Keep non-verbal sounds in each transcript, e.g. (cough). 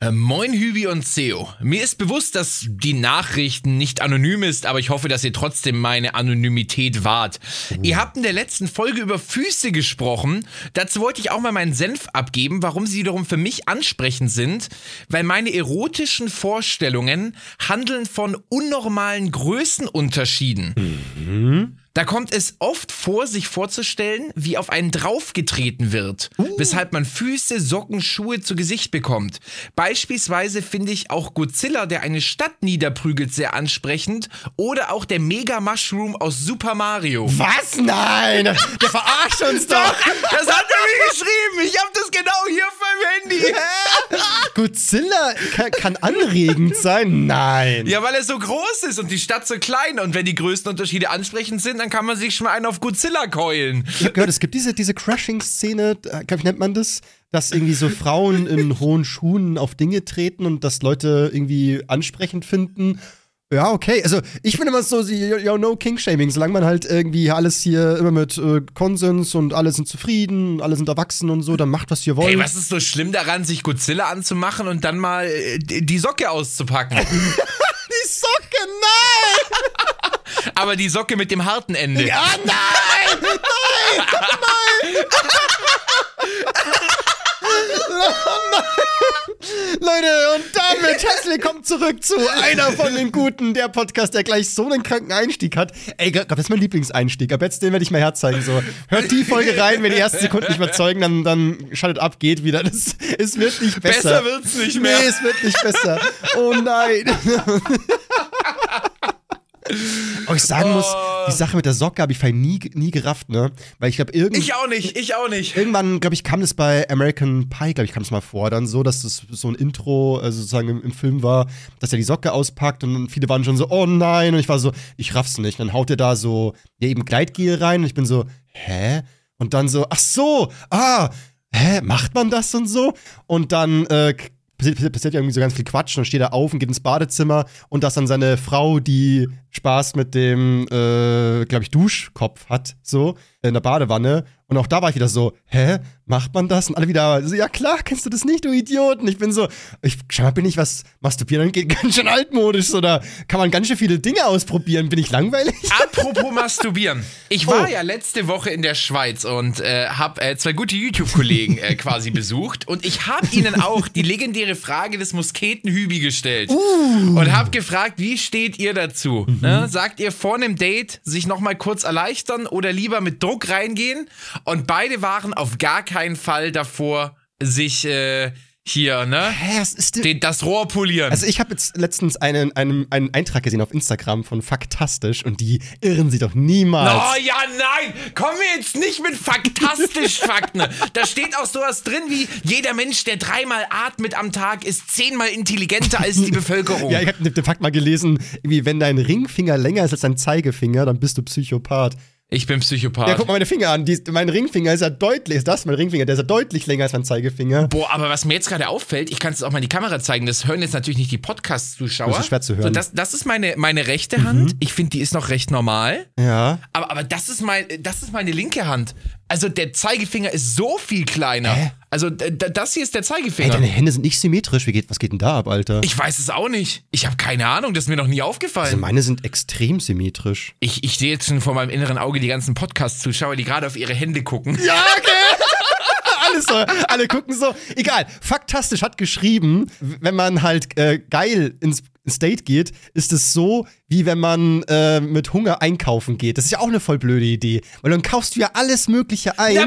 Äh, moin Hübi und Seo. Mir ist bewusst, dass die Nachrichten nicht anonym ist, aber ich hoffe, dass ihr trotzdem meine Anonymität wahrt. Mhm. Ihr habt in der letzten Folge über Füße gesprochen. Dazu wollte ich auch mal meinen Senf abgeben, warum sie wiederum für mich ansprechend sind, weil meine erotischen Vorstellungen handeln von unnormalen Größenunterschieden. Mhm. Da kommt es oft vor, sich vorzustellen, wie auf einen draufgetreten wird, uh. weshalb man Füße, Socken, Schuhe zu Gesicht bekommt. Beispielsweise finde ich auch Godzilla, der eine Stadt niederprügelt, sehr ansprechend. Oder auch der Mega Mushroom aus Super Mario. Was? Nein! Der verarscht uns (laughs) doch! Das hat er mir geschrieben! Ich habe das genau hier auf meinem Handy! (laughs) Godzilla kann, kann, anregend sein? Nein! Ja, weil er so groß ist und die Stadt so klein. Und wenn die Größenunterschiede ansprechend sind, dann dann kann man sich schon mal einen auf Godzilla keulen. Ich habe gehört, es gibt diese, diese Crushing-Szene, äh, wie nennt man das? Dass irgendwie so Frauen in (laughs) hohen Schuhen auf Dinge treten und das Leute irgendwie ansprechend finden. Ja, okay. Also ich finde immer so, ja, no King-Shaming, solange man halt irgendwie alles hier immer mit äh, Konsens und alle sind zufrieden, alle sind erwachsen und so, dann macht, was ihr wollt. Hey, was ist so schlimm daran, sich Godzilla anzumachen und dann mal äh, die Socke auszupacken? (laughs) die Socke, nein! (laughs) aber die Socke mit dem harten Ende. Ja, nein! Nein! Nein! oh nein! Leute, und damit herzlich willkommen zurück zu einer von den Guten, der Podcast, der gleich so einen kranken Einstieg hat. Ey, das ist mein Lieblingseinstieg. Ab jetzt den werde ich mal herzeigen. So. Hört die Folge rein, wenn die ersten Sekunden nicht überzeugen, dann, dann schaltet ab, geht wieder. Das, es wird nicht besser. Besser wird's nicht mehr. Nee, es wird nicht besser. Oh nein. Aber ich sagen muss, die Sache mit der Socke habe ich nie, nie gerafft, ne? Weil ich glaube, irgendwie. Ich auch nicht, ich auch nicht. Irgendwann, glaube ich, kam das bei American Pie, glaube ich, kam es mal vor, dann so, dass das so ein Intro also sozusagen im, im, Film war, dass er die Socke auspackt und viele waren schon so, oh nein. Und ich war so, ich raff's nicht. Dann haut er da so, ja, eben Gleitgel rein und ich bin so, hä? Und dann so, ach so, ah, hä, macht man das und so? Und dann äh, passiert, passiert irgendwie so ganz viel Quatsch und dann steht er auf und geht ins Badezimmer und dass dann seine Frau, die Spaß mit dem, äh, glaube ich, Duschkopf hat, so, in der Badewanne. Und auch da war ich wieder so, hä, macht man das? Und alle wieder so, ja klar, kennst du das nicht, du Idioten? Ich bin so, ich scheinbar bin ich was masturbieren, geht (laughs) ganz schön altmodisch, oder kann man ganz schön viele Dinge ausprobieren, bin ich langweilig? (laughs) Apropos masturbieren. Ich war oh. ja letzte Woche in der Schweiz und äh, habe äh, zwei gute YouTube-Kollegen äh, quasi besucht und ich habe ihnen auch die legendäre Frage des Musketenhübi gestellt uh. und habe gefragt, wie steht ihr dazu? Mhm. Ne? Sagt ihr vor einem Date sich nochmal kurz erleichtern oder lieber mit Druck reingehen? Und beide waren auf gar keinen Fall davor, sich äh, hier, ne? Hä, was ist denn? Den, das Rohr polieren. Also ich habe jetzt letztens einen, einen, einen Eintrag gesehen auf Instagram von Faktastisch und die irren sie doch niemals. Oh ja, nein! Kommen wir jetzt nicht mit faktastisch Fakten. (laughs) da steht auch sowas drin wie, jeder Mensch, der dreimal atmet am Tag, ist zehnmal intelligenter als die (laughs) Bevölkerung. ja, ich habe den Fakt mal gelesen, wie wenn dein Ringfinger länger ist als dein Zeigefinger, dann bist du Psychopath. Ich bin Psychopath. Ja, guck mal meine Finger an. Die, mein Ringfinger ist ja deutlich, ist das mein Ringfinger, der ist ja deutlich länger als mein Zeigefinger. Boah, aber was mir jetzt gerade auffällt, ich kann es auch mal in die Kamera zeigen, das hören jetzt natürlich nicht die Podcast-Zuschauer. Das ist schwer zu hören. So, das, das ist meine, meine rechte Hand. Mhm. Ich finde, die ist noch recht normal. Ja. Aber, aber das, ist mein, das ist meine linke Hand. Also der Zeigefinger ist so viel kleiner. Hä? Also das hier ist der Zeigefinger. Ey, deine Hände sind nicht symmetrisch. Wie geht, was geht denn da ab, Alter? Ich weiß es auch nicht. Ich habe keine Ahnung. Das ist mir noch nie aufgefallen. Also meine sind extrem symmetrisch. Ich, ich sehe jetzt schon vor meinem inneren Auge die ganzen Podcast-Zuschauer, die gerade auf ihre Hände gucken. Ja, okay. (laughs) So, alle gucken so. Egal. Faktastisch hat geschrieben, wenn man halt äh, geil ins State geht, ist es so, wie wenn man äh, mit Hunger einkaufen geht. Das ist ja auch eine voll blöde Idee. Weil dann kaufst du ja alles Mögliche ein. Ja,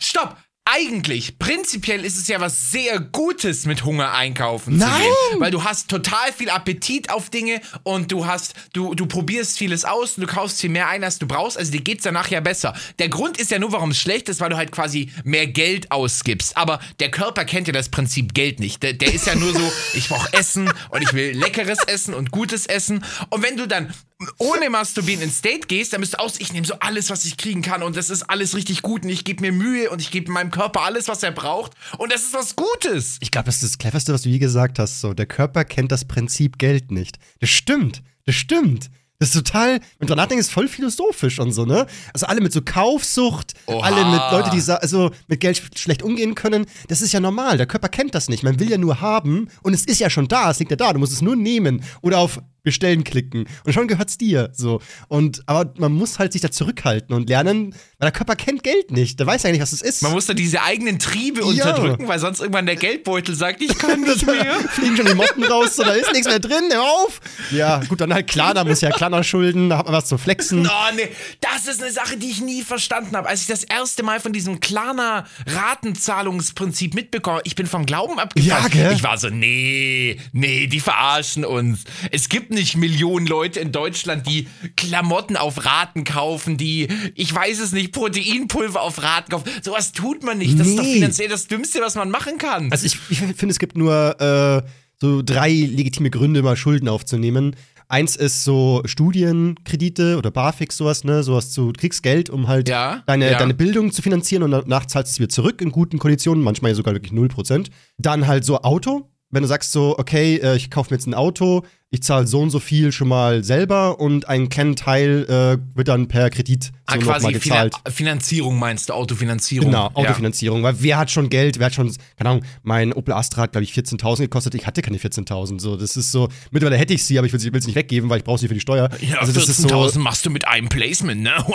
stopp! Eigentlich, prinzipiell ist es ja was sehr Gutes, mit Hunger einkaufen Nein. zu gehen. Weil du hast total viel Appetit auf Dinge und du hast, du, du probierst vieles aus und du kaufst viel mehr ein, als du brauchst. Also dir geht's danach ja besser. Der Grund ist ja nur, warum es schlecht ist, weil du halt quasi mehr Geld ausgibst. Aber der Körper kennt ja das Prinzip Geld nicht. Der, der ist ja nur so, ich brauche Essen und ich will leckeres Essen und gutes Essen. Und wenn du dann ohne Masturbieren ins Date gehst, dann bist du aus, ich nehme so alles, was ich kriegen kann und das ist alles richtig gut und ich gebe mir Mühe und ich gebe meinem Körper alles, was er braucht und das ist was Gutes. Ich glaube, das ist das Cleverste, was du je gesagt hast. So, der Körper kennt das Prinzip Geld nicht. Das stimmt. Das stimmt. Das ist total, du nachdenkst, ist voll philosophisch und so, ne? Also alle mit so Kaufsucht, Oha. alle mit Leute, die also mit Geld sch- schlecht umgehen können, das ist ja normal. Der Körper kennt das nicht. Man will ja nur haben und es ist ja schon da, es liegt ja da. Du musst es nur nehmen oder auf Bestellen klicken und schon gehört's dir. So. Und aber man muss halt sich da zurückhalten und lernen, weil der Körper kennt Geld nicht. Der weiß ja nicht, was es ist. Man muss da diese eigenen Triebe Ja. unterdrücken, weil sonst irgendwann der Geldbeutel sagt, ich kann (laughs) nicht mehr. Fliegen schon die Motten raus, so, da ist nichts mehr drin, hör auf. Ja, gut, dann halt Klarna, muss ja Klarna schulden, da hat man was zu flexen. (laughs) Oh nee, das ist eine Sache, die ich nie verstanden habe. Als ich das erste Mal von diesem Klarna Ratenzahlungsprinzip mitbekomme, ich bin vom Glauben abgefallen. Ja, gell? Ich war so, nee, nee, die verarschen uns. Es gibt nicht Millionen Leute in Deutschland, die Klamotten auf Raten kaufen, die, ich weiß es nicht, Proteinpulver auf Raten kaufen. Sowas tut man nicht. Das ist doch Nee. finanziell das Dümmste, was man machen kann. Also ich, ich finde, es gibt nur äh, so drei legitime Gründe, mal Schulden aufzunehmen. Eins ist so Studienkredite oder BAföG, sowas, ne? Sowas zu, du kriegst Geld, um halt Ja, deine, ja. deine Bildung zu finanzieren und danach zahlst du es wieder zurück in guten Konditionen, manchmal sogar wirklich 0%. Dann halt so Auto. Wenn du sagst so, okay, äh, ich kaufe mir jetzt ein Auto, ich zahle so und so viel schon mal selber und einen kleinen Teil äh, wird dann per Kredit so ah, nochmal quasi gezahlt. Finan Finanzierung meinst du, Autofinanzierung. Genau, Ja. Autofinanzierung. Weil wer hat schon Geld, wer hat schon, keine Ahnung, mein Opel Astra hat, glaube ich, 14.000 gekostet. Ich hatte keine 14.000. So, das ist so, mittlerweile hätte ich sie, aber ich will sie nicht weggeben, weil ich brauche sie für die Steuer. Ja, also das ist so, 14.000 machst du mit einem Placement, ne? (laughs)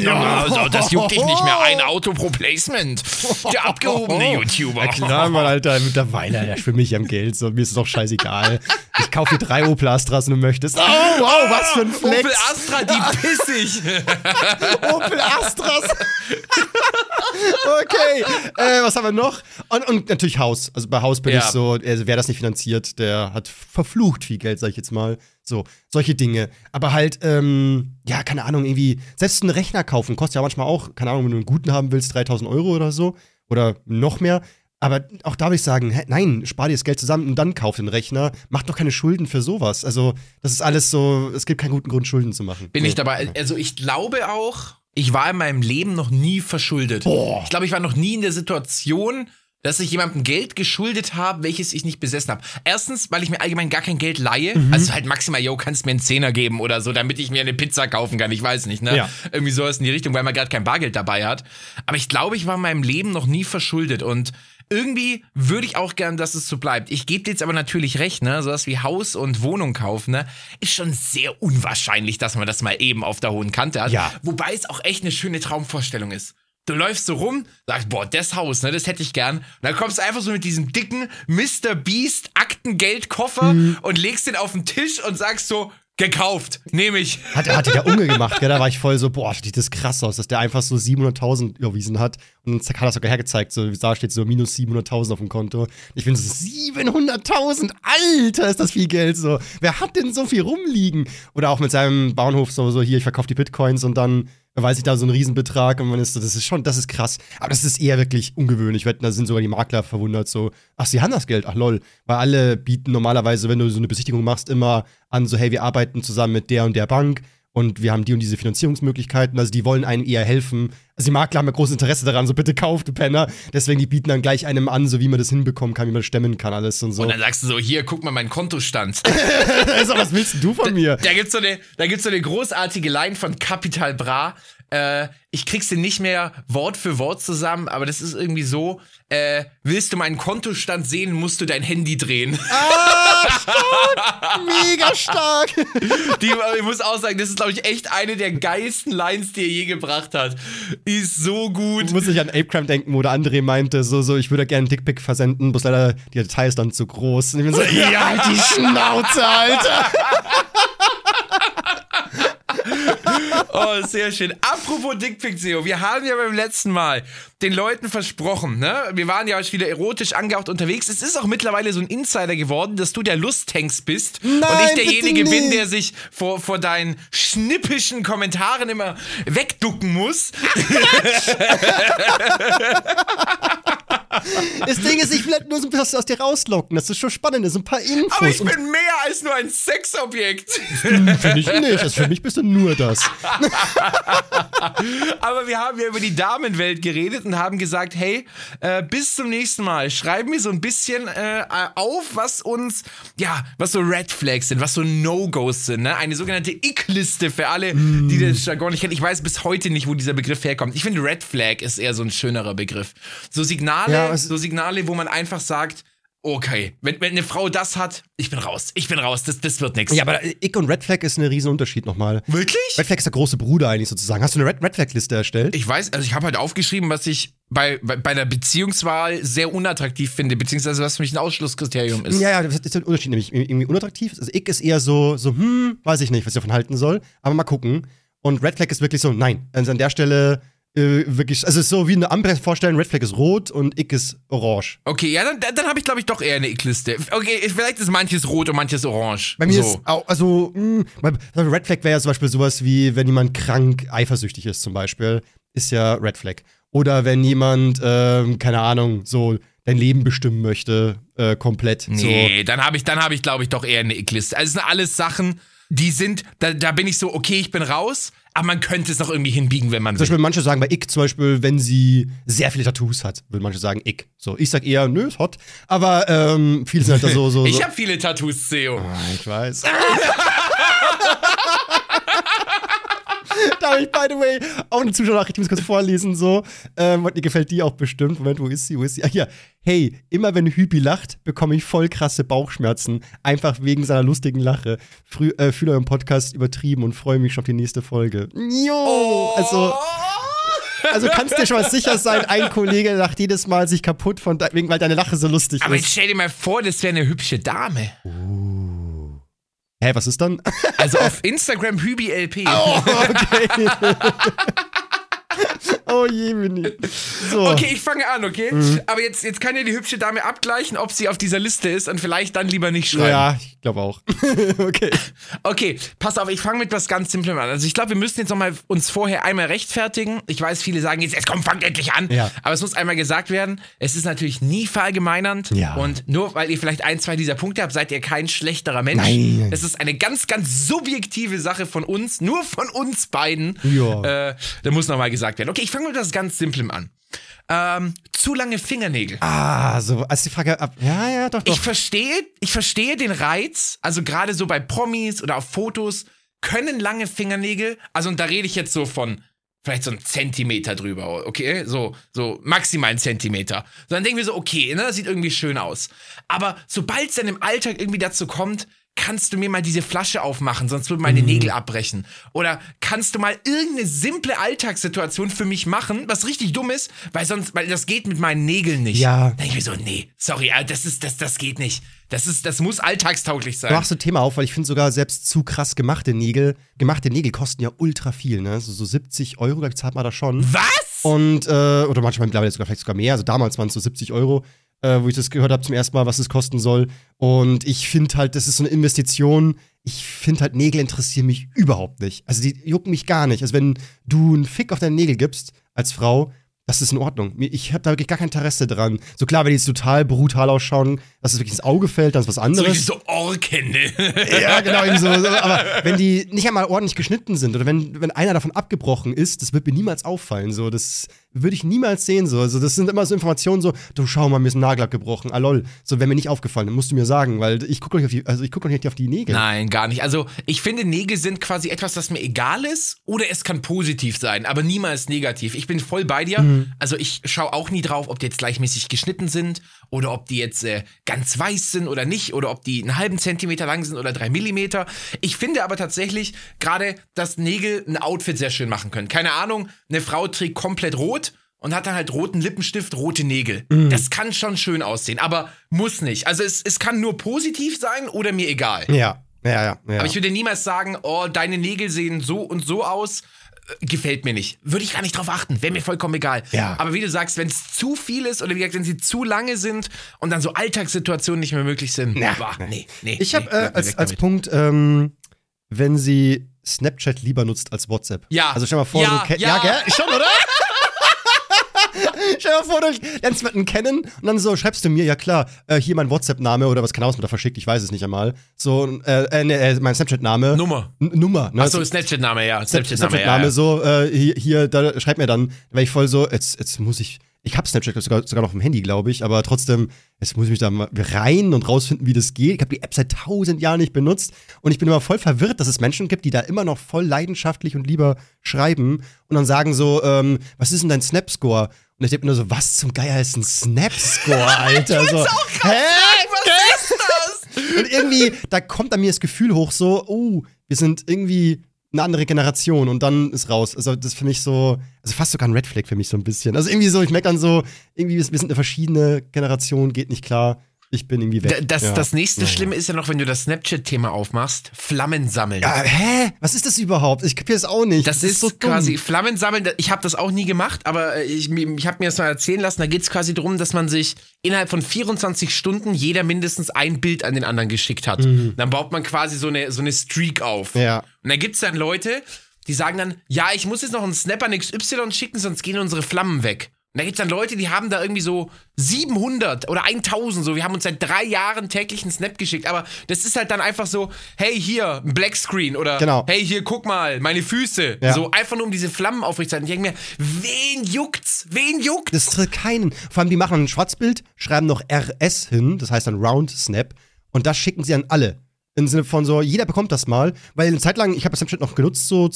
Ja. Also, das juckt dich nicht mehr. Ein Auto pro Placement. Der abgehobene (laughs) YouTuber. Ja klar, Mann, Alter, mittlerweile, ja, schwimme ich am Geld. So, mir ist es doch scheißegal. Ich kaufe dir drei Opel Astras und du möchtest. Oh, wow, was für ein Flex. Opel Astra, die pissig. (laughs) Opel Astras. okay, äh, was haben wir noch? Und, und natürlich Haus. Also bei Haus bin Ja. ich so, also wer das nicht finanziert, der hat verflucht viel Geld, sag ich jetzt mal. So, solche Dinge. Aber halt, ähm, ja, keine Ahnung, irgendwie, selbst einen Rechner kaufen kostet ja manchmal auch, keine Ahnung, wenn du einen guten haben willst, 3000 Euro oder so. Oder noch mehr. Aber auch da würde ich sagen, hä, nein, spar dir das Geld zusammen und dann kauf den Rechner. Mach doch keine Schulden für sowas. Also, das ist alles so, es gibt keinen guten Grund, Schulden zu machen. Bin Nee. ich dabei. Also ich glaube auch, ich war in meinem Leben noch nie verschuldet. Boah. Ich glaube, ich war noch nie in der Situation, dass ich jemandem Geld geschuldet habe, welches ich nicht besessen habe. Erstens, weil ich mir allgemein gar kein Geld leihe. Mhm. Also halt maximal, yo, kannst mir einen Zehner geben oder so, damit ich mir eine Pizza kaufen kann. Ich weiß nicht, ne? Ja. Irgendwie sowas in die Richtung, weil man gerade kein Bargeld dabei hat. Aber ich glaube, ich war in meinem Leben noch nie verschuldet und irgendwie würde ich auch gern, dass es so bleibt. Ich gebe dir jetzt aber natürlich recht, ne? Sowas wie Haus und Wohnung kaufen, ne? Ist schon sehr unwahrscheinlich, dass man das mal eben auf der hohen Kante hat. Ja. Wobei es auch echt eine schöne Traumvorstellung ist. Du läufst so rum, sagst, boah, das Haus, ne, das hätte ich gern. Und dann kommst du einfach so mit diesem dicken Mr. Beast Aktengeldkoffer und legst den auf den Tisch und sagst so, gekauft, nehme ich. Hat, hatte der Unge gemacht, gell? Da war ich voll so, boah, sieht das krass aus, dass der einfach so 700.000 überwiesen hat. Und dann hat er sogar hergezeigt, so, da steht so minus 700.000 auf dem Konto. Ich finde so, 700.000, Alter, ist das viel Geld so. Wer hat denn so viel rumliegen? Oder auch mit seinem Bauernhof so, so hier, ich verkaufe die Bitcoins und dann weiß ich da so einen Riesenbetrag und man ist so, das ist schon, das ist krass. Aber das ist eher wirklich ungewöhnlich. Wetten, da sind sogar die Makler verwundert, so, ach, sie haben das Geld, ach lol. Weil alle bieten normalerweise, wenn du so eine Besichtigung machst, immer an, so, hey, wir arbeiten zusammen mit der und der Bank und wir haben die und diese Finanzierungsmöglichkeiten. Also die wollen einem eher helfen. Also die Makler haben ja großes Interesse daran, so bitte kauft, du Penner. Deswegen, die bieten dann gleich einem an, so wie man das hinbekommen kann, wie man das stemmen kann, alles und so. Und dann sagst du so, hier, guck mal meinen Kontostand. (laughs) also, was willst du von mir? Da gibt's so eine, da gibt's so eine großartige Line von Capital Bra. Äh, ich krieg's dir nicht mehr Wort für Wort zusammen, aber das ist irgendwie so, äh, willst du meinen Kontostand sehen, musst du dein Handy drehen. Ah, stark! Mega stark! (laughs) Die, ich muss auch sagen, das ist, glaube ich, echt eine der geilsten Lines, die er je gebracht hat. Die ist so gut. muss ich an Apecrime denken, wo der André meinte, so, so, ich würde gerne einen Dickpick versenden, bloß leider die Datei ist dann zu groß. Und ich bin so, ja, halt die Schnauze, Alter! (laughs) Oh, sehr schön. Apropos Dickpick, Seo, wir haben ja beim letzten Mal den Leuten versprochen, ne? Wir waren ja auch wieder erotisch angehaucht unterwegs. Es ist auch mittlerweile so ein Insider geworden, dass du der Lusthengst bist Nein, und ich derjenige bin, der sich vor, vor deinen schnippischen Kommentaren immer wegducken muss. (laughs) Das Ding ist, ich will halt nur so ein bisschen aus dir rauslocken. Das ist schon spannend, das sind ein paar Infos. Aber ich bin mehr als nur ein Sexobjekt. für dich nicht. Also für mich bist du nur das. (laughs) Aber wir haben ja über die Damenwelt geredet und haben gesagt, hey, äh, bis zum nächsten Mal schreiben wir so ein bisschen äh, auf, was uns, ja, was so Red Flags sind, was so No-Gos sind, ne? Eine sogenannte Ick-Liste für alle, die das Jargon nicht kennen. Ich weiß bis heute nicht, wo dieser Begriff herkommt. Ich finde, Red Flag ist eher so ein schönerer Begriff. So Signale, Ja, so Signale, wo man einfach sagt, okay, wenn, wenn eine Frau das hat, ich bin raus, ich bin raus, das, das wird nichts. Ja, aber Ick und Red Flag ist ein riesen Unterschied nochmal. Wirklich? Red Flag ist der große Bruder eigentlich sozusagen. Hast du eine Red, Red Flag-Liste erstellt? Ich weiß, also ich habe halt aufgeschrieben, was ich bei, bei, bei der Beziehungswahl sehr unattraktiv finde, beziehungsweise was für mich ein Ausschlusskriterium ist. Ja, ja, das ist der Unterschied nämlich. Irgendwie unattraktiv. Also Ick ist eher so, so, hm, weiß ich nicht, was ich davon halten soll. Aber mal gucken. Und Red Flag ist wirklich so, nein. Also an der Stelle äh, wirklich, also so wie eine Ampel vorstellen, Red Flag ist rot und Ick ist orange. Okay, ja, dann, dann habe ich, glaube ich, doch eher eine Ick-Liste. Okay, vielleicht ist manches rot und manches orange. Bei mir so. ist auch, also, mh, bei Red Flag wäre ja zum Beispiel sowas wie, wenn jemand krank eifersüchtig ist, zum Beispiel, ist ja Red Flag. Oder wenn jemand, ähm, keine Ahnung, so dein Leben bestimmen möchte, äh, komplett. Nee, dann habe ich, dann habe ich, glaube ich, doch eher eine Ick-Liste. Also es sind alles Sachen, die sind, da, da bin ich so, okay, ich bin raus, aber man könnte es noch irgendwie hinbiegen, wenn man Zum will. Beispiel manche sagen bei Ick zum Beispiel, wenn sie sehr viele Tattoos hat, würden manche sagen Ick. So, ich sag eher, nö, ist hot. Aber ähm, viele sind halt da so, so, (laughs) so. Ich habe viele Tattoos, Theo. Ah, ich weiß. (laughs) da habe ich, by the way, auch eine Zuschauernachricht, ich muss kurz vorlesen, so. Ähm, und ihr gefällt die auch bestimmt. Moment, wo ist sie? Wo ist sie? Ach ja. Hey, immer wenn Hüpi lacht, bekomme ich voll krasse Bauchschmerzen. Einfach wegen seiner lustigen Lache. Frü äh, fühle euren Podcast übertrieben und freue mich schon auf die nächste Folge. Jo! Also. Also kannst dir schon mal sicher sein, ein Kollege lacht jedes Mal sich kaputt von de wegen, weil deine Lache so lustig Aber ist. jetzt stell dir mal vor, das wäre eine hübsche Dame. Hä, was ist dann? Also auf Instagram HübiLP. (laughs) Oh, okay. (laughs) oh je, Mini. So. Okay, ich fange an, okay? Mhm. Aber jetzt, jetzt kann ja die hübsche Dame abgleichen, ob sie auf dieser Liste ist und vielleicht dann lieber nicht schreiben. Ja, ich glaube auch. (laughs) okay. Okay, pass auf, ich fange mit was ganz Simplem an. Also ich glaube, wir müssen jetzt nochmal uns vorher einmal rechtfertigen. Ich weiß, viele sagen jetzt, jetzt komm, fang endlich an. Ja. Aber es muss einmal gesagt werden, es ist natürlich nie verallgemeinernd. Ja. Und nur weil ihr vielleicht ein, zwei dieser Punkte habt, seid ihr kein schlechterer Mensch. Nein. Es ist eine ganz, ganz subjektive Sache von uns, nur von uns beiden. Ja. Äh, da muss nochmal gesagt werden. Okay, ich fange mit was ganz Simplem an. Ähm, zu lange Fingernägel. Ah, so, als die Frage ab. Ja, ja, doch, doch. Ich verstehe, ich verstehe den Reiz, also gerade so bei Promis oder auf Fotos können lange Fingernägel, also und da rede ich jetzt so von vielleicht so einen Zentimeter drüber, okay, so so maximal einen Zentimeter. So, dann denken wir so, okay, ne, das sieht irgendwie schön aus. Aber sobald es dann im Alltag irgendwie dazu kommt, kannst du mir mal diese Flasche aufmachen, sonst würden Mhm. meine Nägel abbrechen. Oder kannst du mal irgendeine simple Alltagssituation für mich machen, was richtig dumm ist, weil sonst, weil das geht mit meinen Nägeln nicht. Ja. Dann denke ich mir so, nee, sorry, äh, das ist, das, das geht nicht. Das ist, das muss alltagstauglich sein. Du machst ein Thema auf, weil ich finde sogar selbst zu krass gemachte Nägel, gemachte Nägel kosten ja ultra viel, ne? So, so 70 Euro, glaube ich, zahlt man da schon. Was? Und, äh, oder manchmal mittlerweile sogar vielleicht sogar mehr. Also damals waren es so 70 Euro, äh, wo ich das gehört habe zum ersten Mal, was es kosten soll. Und ich finde halt, das ist so eine Investition. Ich finde halt, Nägel interessieren mich überhaupt nicht. Also die jucken mich gar nicht. Also wenn du einen Fick auf deine Nägel gibst, als Frau, das ist in Ordnung. Ich habe da wirklich gar kein Interesse dran. So klar, wenn die jetzt total brutal ausschauen, dass es wirklich ins Auge fällt, dann ist was so anderes. richtig so Orken? Ja, genau, eben so. so. Aber wenn die nicht einmal ordentlich geschnitten sind oder wenn, wenn einer davon abgebrochen ist, das wird mir niemals auffallen. So, das würde ich niemals sehen. So. Also, das sind immer so Informationen, so, du schau mal, mir ist ein Nagel abgebrochen. Ah, lol. So, wäre mir nicht aufgefallen, dann musst du mir sagen, weil ich gucke doch nicht auf die, also ich guck nicht auf die Nägel. Nein, gar nicht. Also, ich finde, Nägel sind quasi etwas, das mir egal ist, oder es kann positiv sein, aber niemals negativ. Ich bin voll bei dir. Mhm. Also, ich schaue auch nie drauf, ob die jetzt gleichmäßig geschnitten sind oder ob die jetzt äh, ganz weiß sind oder nicht oder ob die einen halben Zentimeter lang sind oder drei Millimeter. Ich finde aber tatsächlich gerade, dass Nägel ein Outfit sehr schön machen können. Keine Ahnung, eine Frau trägt komplett rot und hat dann halt roten Lippenstift, rote Nägel. Mhm. Das kann schon schön aussehen, aber muss nicht. Also es, es kann nur positiv sein oder mir egal. Ja, ja, ja. ja. Aber ich würde niemals sagen, oh, deine Nägel sehen so und so aus. äh, gefällt mir nicht. Würde ich gar nicht drauf achten, wäre mir vollkommen egal. Ja. Aber wie du sagst, wenn es zu viel ist oder wie gesagt, wenn sie zu lange sind und dann so Alltagssituationen nicht mehr möglich sind, Na, boah, nee, nee. Ich habe nee, äh, als, als. Punkt, ähm, wenn sie Snapchat lieber nutzt als WhatsApp. Ja. Also stell mal vor, Ja, du ja. ja, gell? Schon, oder? (laughs) Stell dir mal vor, du lernst jemanden kennen und dann so schreibst du mir, ja klar, äh, hier mein WhatsApp-Name oder was kann aus mit da verschickt, ich weiß es nicht einmal. So, äh, äh, nee, äh, mein Snapchat-Name. Nummer. N Nummer, ne? Achso, Snapchat-Name, ja. Snapchat-Name, Snapchat-Name, ja, so, äh, hier, hier, da schreib mir dann, weil ich voll so, jetzt, jetzt muss ich, ich hab Snapchat sogar, sogar noch im Handy, glaube ich, aber trotzdem, jetzt muss ich mich da mal rein und rausfinden, wie das geht. Ich habe die App seit tausend Jahren nicht benutzt und ich bin immer voll verwirrt, dass es Menschen gibt, die da immer noch voll leidenschaftlich und lieber schreiben und dann sagen so, ähm, was ist denn dein Snap-Score? Und ich denke mir nur so, was zum Geier ist ein Snap-Score, (laughs) Alter? so, hä? Was ist das? Und irgendwie, da kommt an mir das Gefühl hoch, so, oh, wir sind irgendwie eine andere Generation und dann ist raus. Also, das ist für mich so, also fast sogar ein Red Flag für mich so ein bisschen. Also, irgendwie so, ich merke dann so, irgendwie, wir sind eine verschiedene Generation, geht nicht klar. Ich bin irgendwie weg. Das, ja. das nächste Ja. Schlimme ist ja noch, wenn du das Snapchat-Thema aufmachst, Flammen sammeln. Ja, hä? Was ist das überhaupt? Ich kapiere es auch nicht. Das, ist, so dumm. quasi Flammen sammeln. Ich habe das auch nie gemacht, aber äh, ich, ich habe mir das mal erzählen lassen. Da geht es quasi darum, dass man sich innerhalb von 24 Stunden jeder mindestens ein Bild an den anderen geschickt hat. Dann baut man quasi so eine, so eine Streak auf. Mhm. Ja. Und da gibt es dann Leute, die sagen dann, ja, ich muss jetzt noch einen Snap an XY schicken, sonst gehen unsere Flammen weg. Und da gibt es dann Leute, die haben da irgendwie so 700 oder 1000 so. Wir haben uns seit drei Jahren täglich einen Snap geschickt. Aber das ist halt dann einfach so, hey, hier, ein Blackscreen oder Genau. hey, hier, guck mal, meine Füße. Ja. So einfach nur um diese Flammen aufrechtzuerhalten. Ich denke mir, wen juckt's? Wen juckt? Das tritt keinen. Vor allem, die machen ein Schwarzbild, schreiben noch RS hin, das heißt dann Round Snap, und das schicken sie an alle. Im Sinne von so, jeder bekommt das mal, weil eine Zeit lang, ich habe Snapchat noch genutzt, so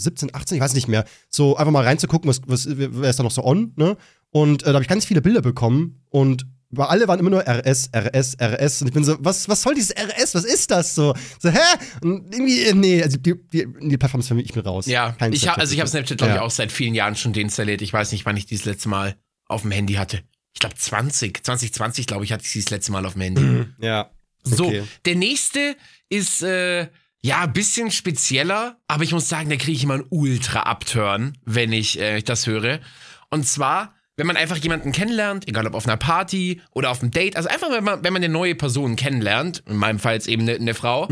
2017, 18, ich weiß nicht mehr, so einfach mal reinzugucken, was, was, wer ist da noch so on, ne? Und äh, da habe ich ganz viele Bilder bekommen und bei alle waren immer nur RS, RS, RS. Und ich bin so, was, was soll dieses RS? Was ist das so? So, hä? Und irgendwie, äh, nee, also die, die, die Plattform ist für mich, ich bin raus. Ja, Kein ich hab, also ich habe. Snapchat, glaube ich, Ja. auch seit vielen Jahren schon deinstalliert. Ich weiß nicht, wann ich dieses letzte Mal auf dem Handy hatte. Ich glaube 20, 2020, glaube ich, hatte ich dieses letzte Mal auf dem Handy. Ja. So, Okay. der nächste ist äh, ja bisschen spezieller, aber ich muss sagen, da kriege ich immer einen Ultra-Upturn, wenn ich äh, das höre. Und zwar, wenn man einfach jemanden kennenlernt, egal ob auf einer Party oder auf einem Date, also einfach, wenn man, wenn man eine neue Person kennenlernt, in meinem Fall jetzt eben eine, eine Frau,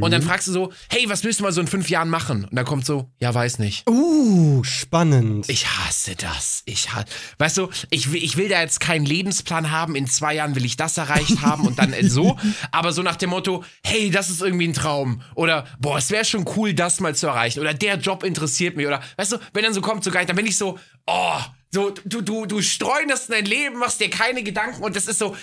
und dann fragst du so, hey, was willst du mal so in fünf Jahren machen? Und dann kommt so, ja, weiß nicht. Uh, spannend. Ich hasse das. Ich hasse. Weißt du, ich will, ich will da jetzt keinen Lebensplan haben. In zwei Jahren will ich das erreicht haben und dann (laughs) so. Aber so nach dem Motto, hey, das ist irgendwie ein Traum. Oder, boah, es wäre schon cool, das mal zu erreichen. Oder der Job interessiert mich. Oder, weißt du, wenn dann so kommt, so geil, dann bin ich so, oh, so, du, du, du streunest dein Leben, machst dir keine Gedanken und das ist so,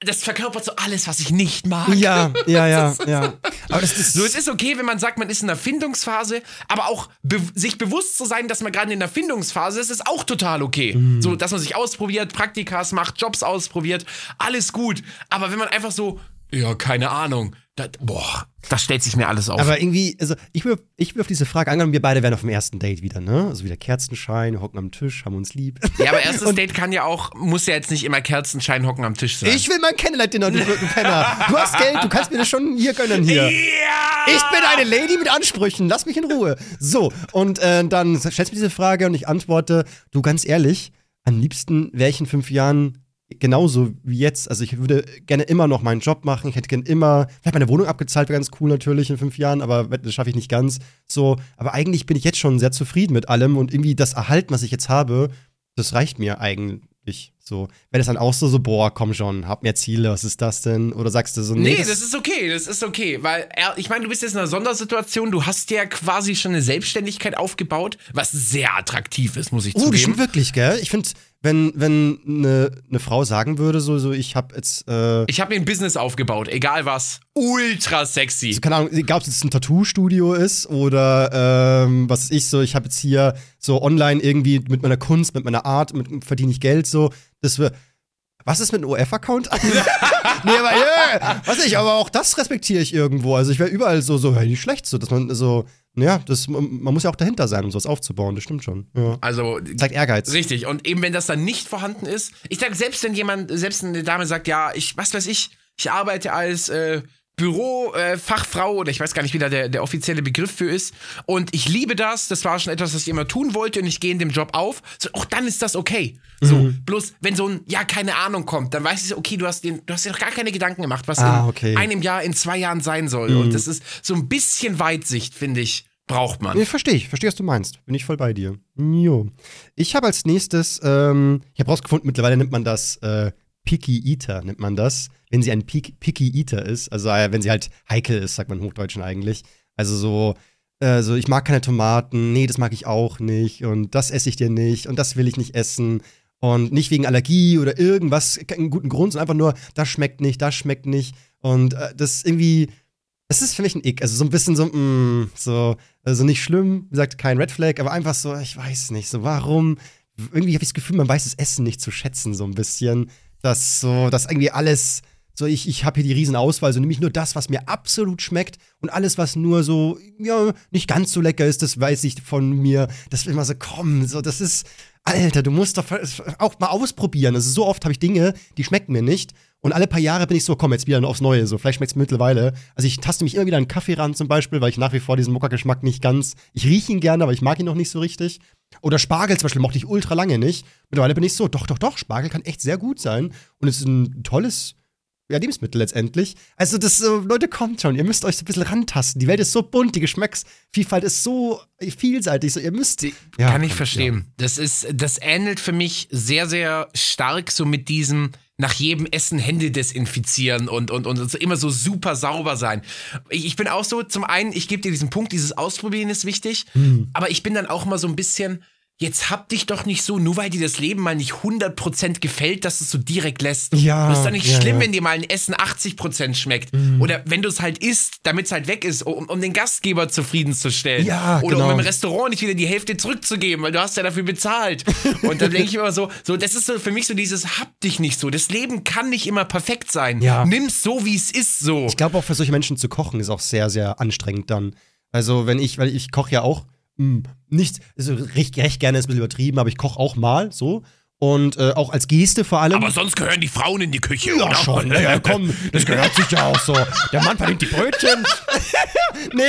das verkörpert so alles, was ich nicht mag. Ja, ja, ja, (laughs) ja. Aber das ist So, es ist okay, wenn man sagt, man ist in der Findungsphase, aber auch be sich bewusst zu sein, dass man gerade in der Findungsphase ist, ist auch total okay. So, dass man sich ausprobiert, Praktikas macht, Jobs ausprobiert, alles gut. Aber wenn man einfach so, ja, keine Ahnung, das, boah, das stellt sich mir alles auf. Aber irgendwie, also ich will, ich will auf diese Frage angenommen, wir beide wären auf dem ersten Date wieder, ne? Also wieder Kerzenschein, hocken am Tisch, haben uns lieb. ja, aber erstes Date kann ja auch, muss ja jetzt nicht immer Kerzenschein hocken am Tisch sein. Ich will mein Kennenlernen-Dinner, du blöden Penner. Du hast Geld, du kannst mir das schon hier gönnen hier. ja! Ich bin eine Lady mit Ansprüchen, lass mich in Ruhe. So, und äh, dann stellst du mir diese Frage und ich antworte, du ganz ehrlich, am liebsten wäre ich in fünf Jahren genauso wie jetzt. Also ich würde gerne immer noch meinen Job machen, ich hätte gerne immer, vielleicht meine Wohnung abgezahlt, wäre ganz cool natürlich in fünf Jahren, aber das schaffe ich nicht ganz. So, aber eigentlich bin ich jetzt schon sehr zufrieden mit allem und irgendwie das Erhalten, was ich jetzt habe, das reicht mir eigentlich. So, wäre das dann auch so, so, boah, komm schon, hab mehr Ziele, was ist das denn? Oder sagst du so, nee, Nee, das ist okay, das ist okay, weil ich meine, du bist jetzt in einer Sondersituation, du hast ja quasi schon eine Selbstständigkeit aufgebaut, was sehr attraktiv ist, muss ich Oh, das zugeben. stimmt wirklich, gell? Ich finde, wenn, wenn eine ne Frau sagen würde, so, so ich habe jetzt, äh, Ich habe mir ein Business aufgebaut, egal was. Ultra sexy. keine Ahnung, egal ob es jetzt ein Tattoo-Studio ist oder ähm, was ich so, ich habe jetzt hier so online irgendwie mit meiner Kunst, mit meiner Art, mit, verdiene ich Geld so, das wir was ist mit einem OF-Account? (laughs) nee, aber ja, was ich, aber auch das respektiere ich irgendwo. Also ich wäre überall so, so, ja, nicht schlecht, so, dass man so, ja, das, man muss ja auch dahinter sein, um sowas aufzubauen, das stimmt schon. Ja. Also, Zeigt Ehrgeiz. richtig. Und eben, wenn das dann nicht vorhanden ist, ich sag, selbst wenn jemand, selbst eine Dame sagt, ja, ich, was weiß ich, ich arbeite als äh, Bürofachfrau oder ich weiß gar nicht, wie da der, der offizielle Begriff für ist. Und ich liebe das. Das war schon etwas, was ich immer tun wollte und ich gehe in dem Job auf. So, auch dann ist das okay. So, Mhm. bloß wenn so ein, ja, keine Ahnung kommt, dann weiß ich, so, okay, du hast, den, du hast dir noch gar keine Gedanken gemacht, was Ah, in okay. Mhm. einem Jahr, in zwei Jahren sein soll. Und das ist so ein bisschen Weitsicht, finde ich, braucht man. Nee, verstehe ich, verstehe, was du meinst. Bin ich voll bei dir. Jo. Ich habe als nächstes, ähm, ich habe rausgefunden, mittlerweile nennt man das äh, Picky Eater, nennt man das, wenn sie ein Pick, Picky Eater ist. Also äh, wenn sie halt heikel ist, sagt man im Hochdeutschen eigentlich. Also so, äh, so, ich mag keine Tomaten, nee, das mag ich auch nicht und das esse ich dir nicht und das will ich nicht essen. Und nicht wegen Allergie oder irgendwas, keinen guten Grund, sondern einfach nur, das schmeckt nicht, das schmeckt nicht. Und äh, das irgendwie, es ist für mich ein Ick. Also so ein bisschen so, mm, so, also nicht schlimm, wie gesagt, kein Red Flag, aber einfach so, ich weiß nicht, so warum. Irgendwie habe ich das Gefühl, man weiß das Essen nicht zu schätzen, so ein bisschen. Dass so, dass irgendwie alles, so ich, ich habe hier die Riesenauswahl, so nehme ich nur das, was mir absolut schmeckt und alles, was nur so, ja, nicht ganz so lecker ist, das weiß ich von mir. Das will immer so, komm, so, das ist, Alter, du musst doch auch mal ausprobieren. Also so oft habe ich Dinge, die schmecken mir nicht. Und alle paar Jahre bin ich so, komm, jetzt wieder aufs Neue. So, vielleicht schmeckt es mittlerweile. Also ich taste mich immer wieder an Kaffee ran zum Beispiel, weil ich nach wie vor diesen Mokka-Geschmack nicht ganz. Ich rieche ihn gerne, aber ich mag ihn noch nicht so richtig. Oder Spargel zum Beispiel mochte ich ultra lange nicht. Mittlerweile bin ich so, doch, doch, doch, Spargel kann echt sehr gut sein. Und es ist ein tolles ja, Lebensmittel letztendlich. Also, das, äh, Leute, kommt schon, ihr müsst euch so ein bisschen rantasten. Die Welt ist so bunt, die Geschmacksvielfalt ist so vielseitig, so ihr müsst. Ja, Kann ich verstehen. Das ist, das ähnelt für mich sehr, sehr stark so mit diesem nach jedem Essen Hände desinfizieren und, und, und immer so super sauber sein. Ich, ich bin auch so, zum einen, ich gebe dir diesen Punkt, dieses Ausprobieren ist wichtig, Hm. aber ich bin dann auch mal so ein bisschen, jetzt hab dich doch nicht so, nur weil dir das Leben mal nicht 100% gefällt, dass es so direkt lässt. Ja, Das ist doch nicht ja, schlimm, ja. wenn dir mal ein Essen 80% schmeckt. Mhm. Oder wenn du es halt isst, damit es halt weg ist, um, um den Gastgeber zufriedenzustellen. Ja, Oder genau. um im Restaurant nicht wieder die Hälfte zurückzugeben, weil du hast ja dafür bezahlt. (laughs) Und dann denke ich immer so, so, das ist so für mich so dieses, hab dich nicht so. Das Leben kann nicht immer perfekt sein. Ja. Nimm's so, wie es ist, so. Ich glaube auch für solche Menschen zu kochen ist auch sehr, sehr anstrengend dann. Also wenn ich, weil ich koche ja auch mh, nicht, also recht, recht gerne ist ein bisschen übertrieben, aber ich koche auch mal so. Und äh, auch als Geste vor allem. Aber sonst gehören die Frauen in die Küche, ja, oder? schon. Ja, ja, komm, das gehört sich ja auch so. Der Mann verdient die Brötchen. (laughs) nee,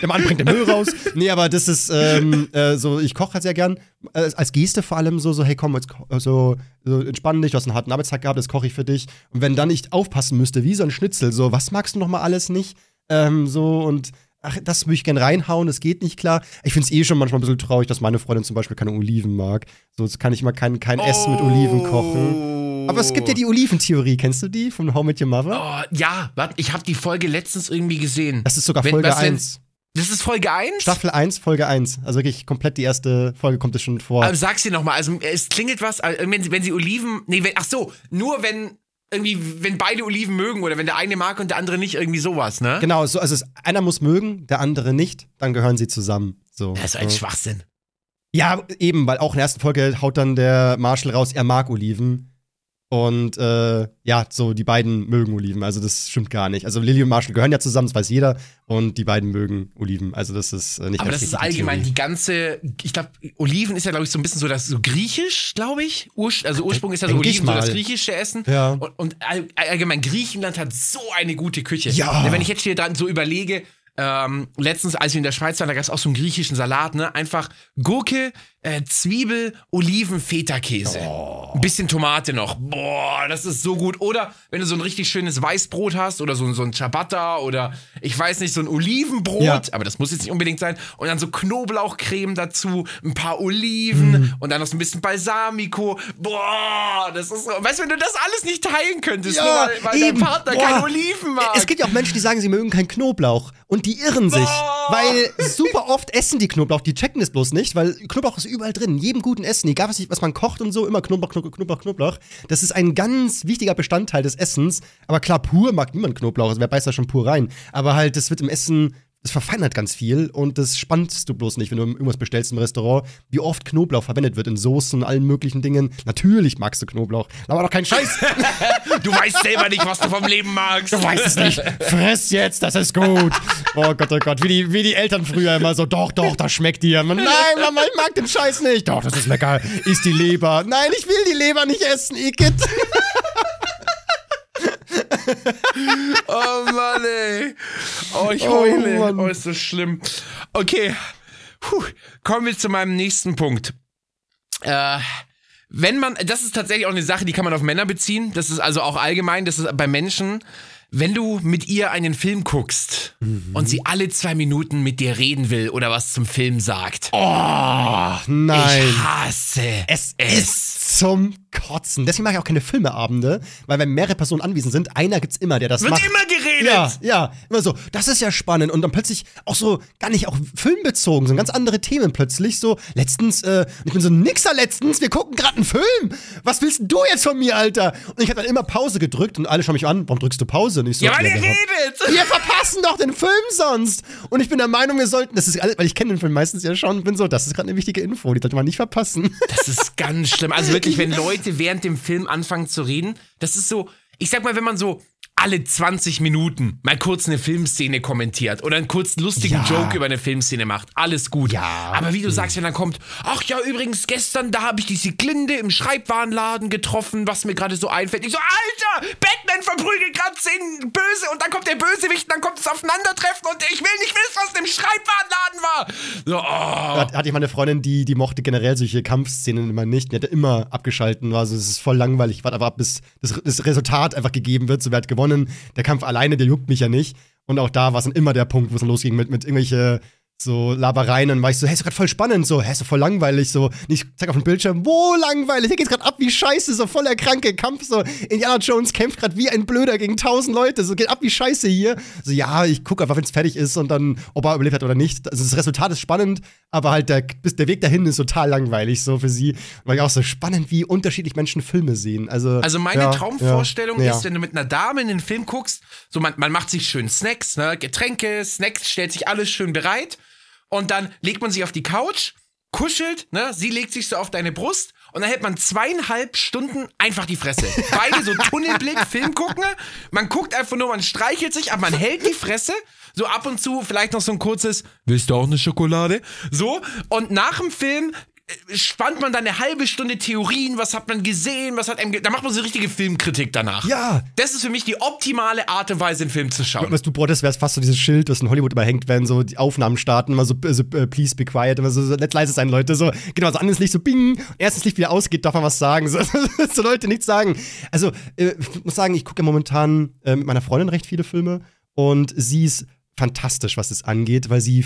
der Mann bringt den Müll raus. Nee, aber das ist ähm, äh, so, ich koche halt sehr gern. Äh, als Geste vor allem so, so hey, komm, jetzt ko- so, so entspann dich, du hast einen harten Arbeitstag gehabt, das koche ich für dich. Und wenn dann ich aufpassen müsste, wie so ein Schnitzel, so, was magst du noch mal alles nicht? Ähm, so und ach, das würde ich gern reinhauen, das geht nicht klar. Ich finde es eh schon manchmal ein bisschen traurig, dass meine Freundin zum Beispiel keine Oliven mag. So jetzt kann ich immer kein, kein Essen mit Oliven kochen. Aber es gibt ja die Oliventheorie, kennst du die von How Met Your Mother? Oh, ja, warte, ich habe die Folge letztens irgendwie gesehen. Das ist sogar Folge was, wenn- 1. Das ist Folge 1? Staffel 1, Folge 1. Also wirklich komplett die erste Folge kommt es schon vor. Aber sag's dir nochmal, also es klingelt was, also wenn, sie- wenn sie Oliven, nee, wenn, ach so, nur wenn irgendwie, wenn beide Oliven mögen oder wenn der eine mag und der andere nicht, irgendwie sowas, ne? genau, so, also es, einer muss mögen, der andere nicht, dann gehören sie zusammen. So. Das ist ein. Schwachsinn. ja, eben, weil auch in der ersten Folge haut dann der Marshall raus, er mag Oliven. Und äh, ja, so die beiden mögen Oliven, also das stimmt gar nicht. Also Lilly und Marshall gehören ja zusammen, das weiß jeder. Und die beiden mögen Oliven, also das ist äh, nicht Aber das ist allgemein Theorie. die ganze, ich glaube, Oliven ist ja, glaube ich, so ein bisschen so das so griechisch, glaube ich. Ur, also Ursprung ist ja so Denk Oliven, so das griechische Essen. Ja. Und, und all, allgemein, Griechenland hat so eine gute Küche. Ja. Wenn ich jetzt hier dann so überlege, ähm, letztens, als wir in der Schweiz waren, da gab es auch so einen griechischen Salat, ne? Einfach Gurke, äh, Zwiebel, Oliven, Feta-Käse. Ein bisschen Tomate noch. Boah, das ist so gut. Oder wenn du so ein richtig schönes Weißbrot hast oder so, so ein Ciabatta oder ich weiß nicht, so ein Olivenbrot, Ja. aber das muss jetzt nicht unbedingt sein. Und dann so Knoblauchcreme dazu, ein paar Oliven Mhm. und dann noch so ein bisschen Balsamico. Boah, das ist so. Weißt du, wenn du das alles nicht teilen könntest, nur Ja, weil, weil dein. Partner Boah. keine Oliven mag. Es gibt ja auch Menschen, die sagen, sie mögen keinen Knoblauch. Und die irren sich. Boah. Weil super oft essen die Knoblauch. Die checken es bloß nicht, weil Knoblauch ist überall drin. In jedem guten Essen. Egal, was, was man kocht und so, immer Knoblauch, Knoblauch, Knoblauch, Knoblauch. Das ist ein ganz wichtiger Bestandteil des Essens. Aber klar, pur mag niemand Knoblauch. Also wer beißt da schon pur rein. Aber halt, das wird im Essen. Das verfeinert ganz viel und das spannst du bloß nicht, wenn du irgendwas bestellst im Restaurant, wie oft Knoblauch verwendet wird in Soßen, allen möglichen Dingen. Natürlich magst du Knoblauch, aber doch kein Scheiß. (laughs) Du weißt selber nicht, was du vom Leben magst. Du weißt es nicht. Friss jetzt, das ist gut. Oh Gott, oh Gott. Wie die, wie die Eltern früher immer so, doch, doch, das schmeckt dir. Nein, Mama, ich mag den Scheiß nicht. Doch, das ist lecker. Isst die Leber. Nein, ich will die Leber nicht essen, Igitt. (laughs) oh Mann, ey. Oh, ich heule. Oh, Oh, ist das schlimm. Okay. Puh. Kommen wir zu meinem nächsten Punkt. Äh, wenn man, das ist tatsächlich auch eine Sache, die kann man auf Männer beziehen. Das ist also auch allgemein, das ist bei Menschen. Wenn du mit ihr einen Film guckst und sie alle zwei Minuten mit dir reden will oder was zum Film sagt. Oh, nein. Ich hasse Es ist zum Kotzen. Deswegen mache ich auch keine Filmeabende, weil wenn mehrere Personen anwesend sind, einer gibt's immer, der das Wird macht. immer geredet. Ja, ja, immer so. Das ist ja spannend und dann plötzlich auch so gar nicht auch filmbezogen, so ganz andere Themen plötzlich so. Letztens, äh, ich bin so Nixer letztens. Wir gucken gerade einen Film. Was willst du jetzt von mir, Alter? Und ich habe dann immer Pause gedrückt und alle schauen mich an. Warum drückst du Pause? Und ich so, Ja, weil ihr wir- redet. (laughs) wir verpassen doch den Film sonst. Und ich bin der Meinung, wir sollten, das ist alles, weil ich kenne den Film meistens ja schon und bin so, das ist gerade eine wichtige Info, die sollte man nicht verpassen. (laughs) Das ist ganz schlimm. Also wirklich, wenn Leute während dem Film anfangen zu reden, das ist so, ich sag mal, wenn man so alle 20 Minuten mal kurz eine Filmszene kommentiert oder einen kurz lustigen Ja. Joke über eine Filmszene macht, alles gut. Ja. Aber wie du sagst, wenn dann kommt, ach ja, übrigens, gestern, da habe ich die Siglinde im Schreibwarenladen getroffen, was mir gerade so einfällt. Ich so, Alter, Batman verprügelt gerade zehn Böse und dann kommt der Bösewicht und dann kommt das Aufeinandertreffen und ich will nicht wissen, was im Schreibwarenladen war. So, oh. Da hatte ich mal eine Freundin, die, die mochte generell solche Kampfszenen immer nicht. Die hatte immer abgeschalten. Also es ist voll langweilig. Warte aber ab, bis das, das Resultat einfach gegeben wird. So, wer hat gewonnen? Der Kampf alleine, der juckt mich ja nicht. Und auch da war es dann immer der Punkt, wo es losging mit, mit irgendwelche so Labereien. Und war ich so, hey, ist gerade voll spannend. So, hey, ist voll langweilig. So, und ich zeig auf dem Bildschirm, wo langweilig? Hier geht's gerade ab wie scheiße. So voll der kranke Kampf. So, Indiana Jones kämpft gerade wie ein Blöder gegen tausend Leute. So, geht ab wie scheiße hier. So, ja, ich gucke einfach, wenn es fertig ist und dann, ob er überlebt hat oder nicht. Also, das Resultat ist spannend, aber halt der, der Weg dahin ist total langweilig, so für sie. Weil ich auch so spannend, wie unterschiedlich Menschen Filme sehen. Also, Also meine ja, Traumvorstellung ja, ist, wenn du mit einer Dame in den Film guckst, so man, man macht sich schön Snacks, ne, Getränke, Snacks, stellt sich alles schön bereit und dann legt man sich auf die Couch, kuschelt, ne, sie legt sich so auf deine Brust und dann hält man zweieinhalb Stunden einfach die Fresse. (laughs) Beide so Tunnelblick, Film gucken, man guckt einfach nur, man streichelt sich, aber man hält die Fresse. So ab und zu vielleicht noch so ein kurzes, willst du auch eine Schokolade? So, und nach dem Film spannt man dann eine halbe Stunde Theorien, was hat man gesehen, was hat einem, ge da macht man so richtige Filmkritik danach. Ja. Das ist für mich die optimale Art und Weise, einen Film zu schauen. Was du bräuchtest, wäre fast so dieses Schild, das in Hollywood immer hängt, wenn so die Aufnahmen starten, immer so, äh, so äh, please be quiet, immer so, so let's leise sein, Leute. So, genau, so an das Licht so bing, erst das Licht wieder ausgeht, darf man was sagen. (laughs) So, so Leute nichts sagen. Also, äh, ich muss sagen, ich gucke ja momentan äh, mit meiner Freundin recht viele Filme und sie ist fantastisch, was es angeht, weil sie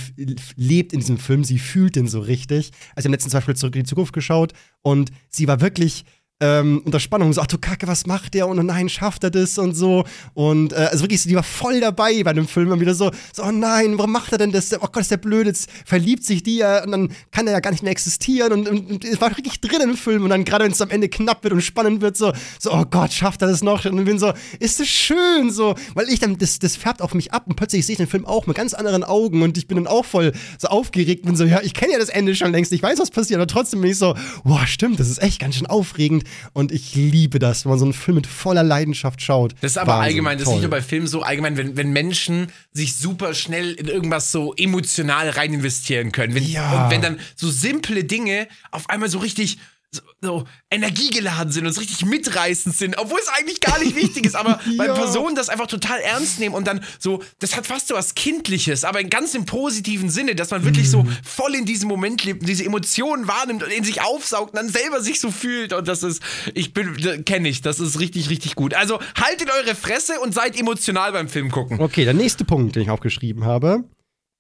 lebt in diesem Film, sie fühlt den so richtig. Also, haben letztens zum Beispiel zurück in die Zukunft geschaut und sie war wirklich ähm, unter Spannung, so, ach du Kacke, was macht der? Und oh nein, schafft er das? Und so. Und äh, also wirklich, die war voll dabei bei dem Film. Und wieder so, so, oh nein, warum macht er denn das? Oh Gott, ist der blöd, jetzt verliebt sich die ja. Und dann kann er ja gar nicht mehr existieren. Und, es war richtig drin im Film. Und dann gerade wenn es am Ende knapp wird und spannend wird, so, so, oh Gott, schafft er das noch? Und ich bin so, ist das schön, so, weil ich dann, das, das färbt auf mich ab. Und plötzlich sehe ich den Film auch mit ganz anderen Augen. Und ich bin dann auch voll so aufgeregt. Und so, ja, ich kenne ja das Ende schon längst, ich weiß, was passiert, aber trotzdem bin ich so, boah, stimmt, das ist echt ganz schön aufregend und ich liebe das, wenn man so einen Film mit voller Leidenschaft schaut. Das ist aber Wahnsinn, allgemein, das ist nicht toll. nur bei Filmen so allgemein, wenn, wenn Menschen sich super schnell in irgendwas so emotional rein investieren können. Wenn, Ja. Und wenn dann so simple Dinge auf einmal so richtig so, so energiegeladen sind und so richtig mitreißend sind, obwohl es eigentlich gar nicht wichtig ist, aber (laughs) bei Ja. Personen das einfach total ernst nehmen und dann so, das hat fast so was Kindliches, aber in ganz im positiven Sinne, dass man wirklich so Mhm. voll in diesem Moment lebt und diese Emotionen wahrnimmt und in sich aufsaugt und dann selber sich so fühlt und das ist, ich bin, kenne ich, das ist richtig, richtig gut. Also haltet eure Fresse und seid emotional beim Film gucken. Okay, der nächste Punkt, den ich aufgeschrieben habe.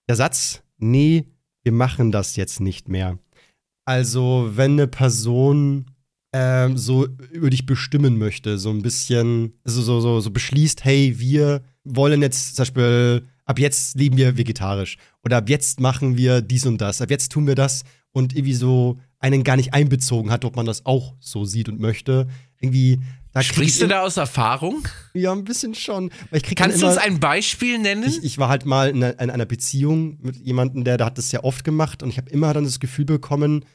Der Satz, nee, wir machen das jetzt nicht mehr. Also, wenn eine Person ähm, so über dich bestimmen möchte, so ein bisschen, also so, so, so beschließt, hey, wir wollen jetzt zum Beispiel, ab jetzt leben wir vegetarisch oder ab jetzt machen wir dies und das, ab jetzt tun wir das und irgendwie so einen gar nicht einbezogen hat, ob man das auch so sieht und möchte. Irgendwie, da Sprichst ich du da aus Erfahrung? Ja, ein bisschen schon. Kannst du immer, uns ein Beispiel nennen? ich, ich war halt mal in einer, in einer Beziehung mit jemandem, der, der hat das sehr oft gemacht und ich habe immer dann das Gefühl bekommen,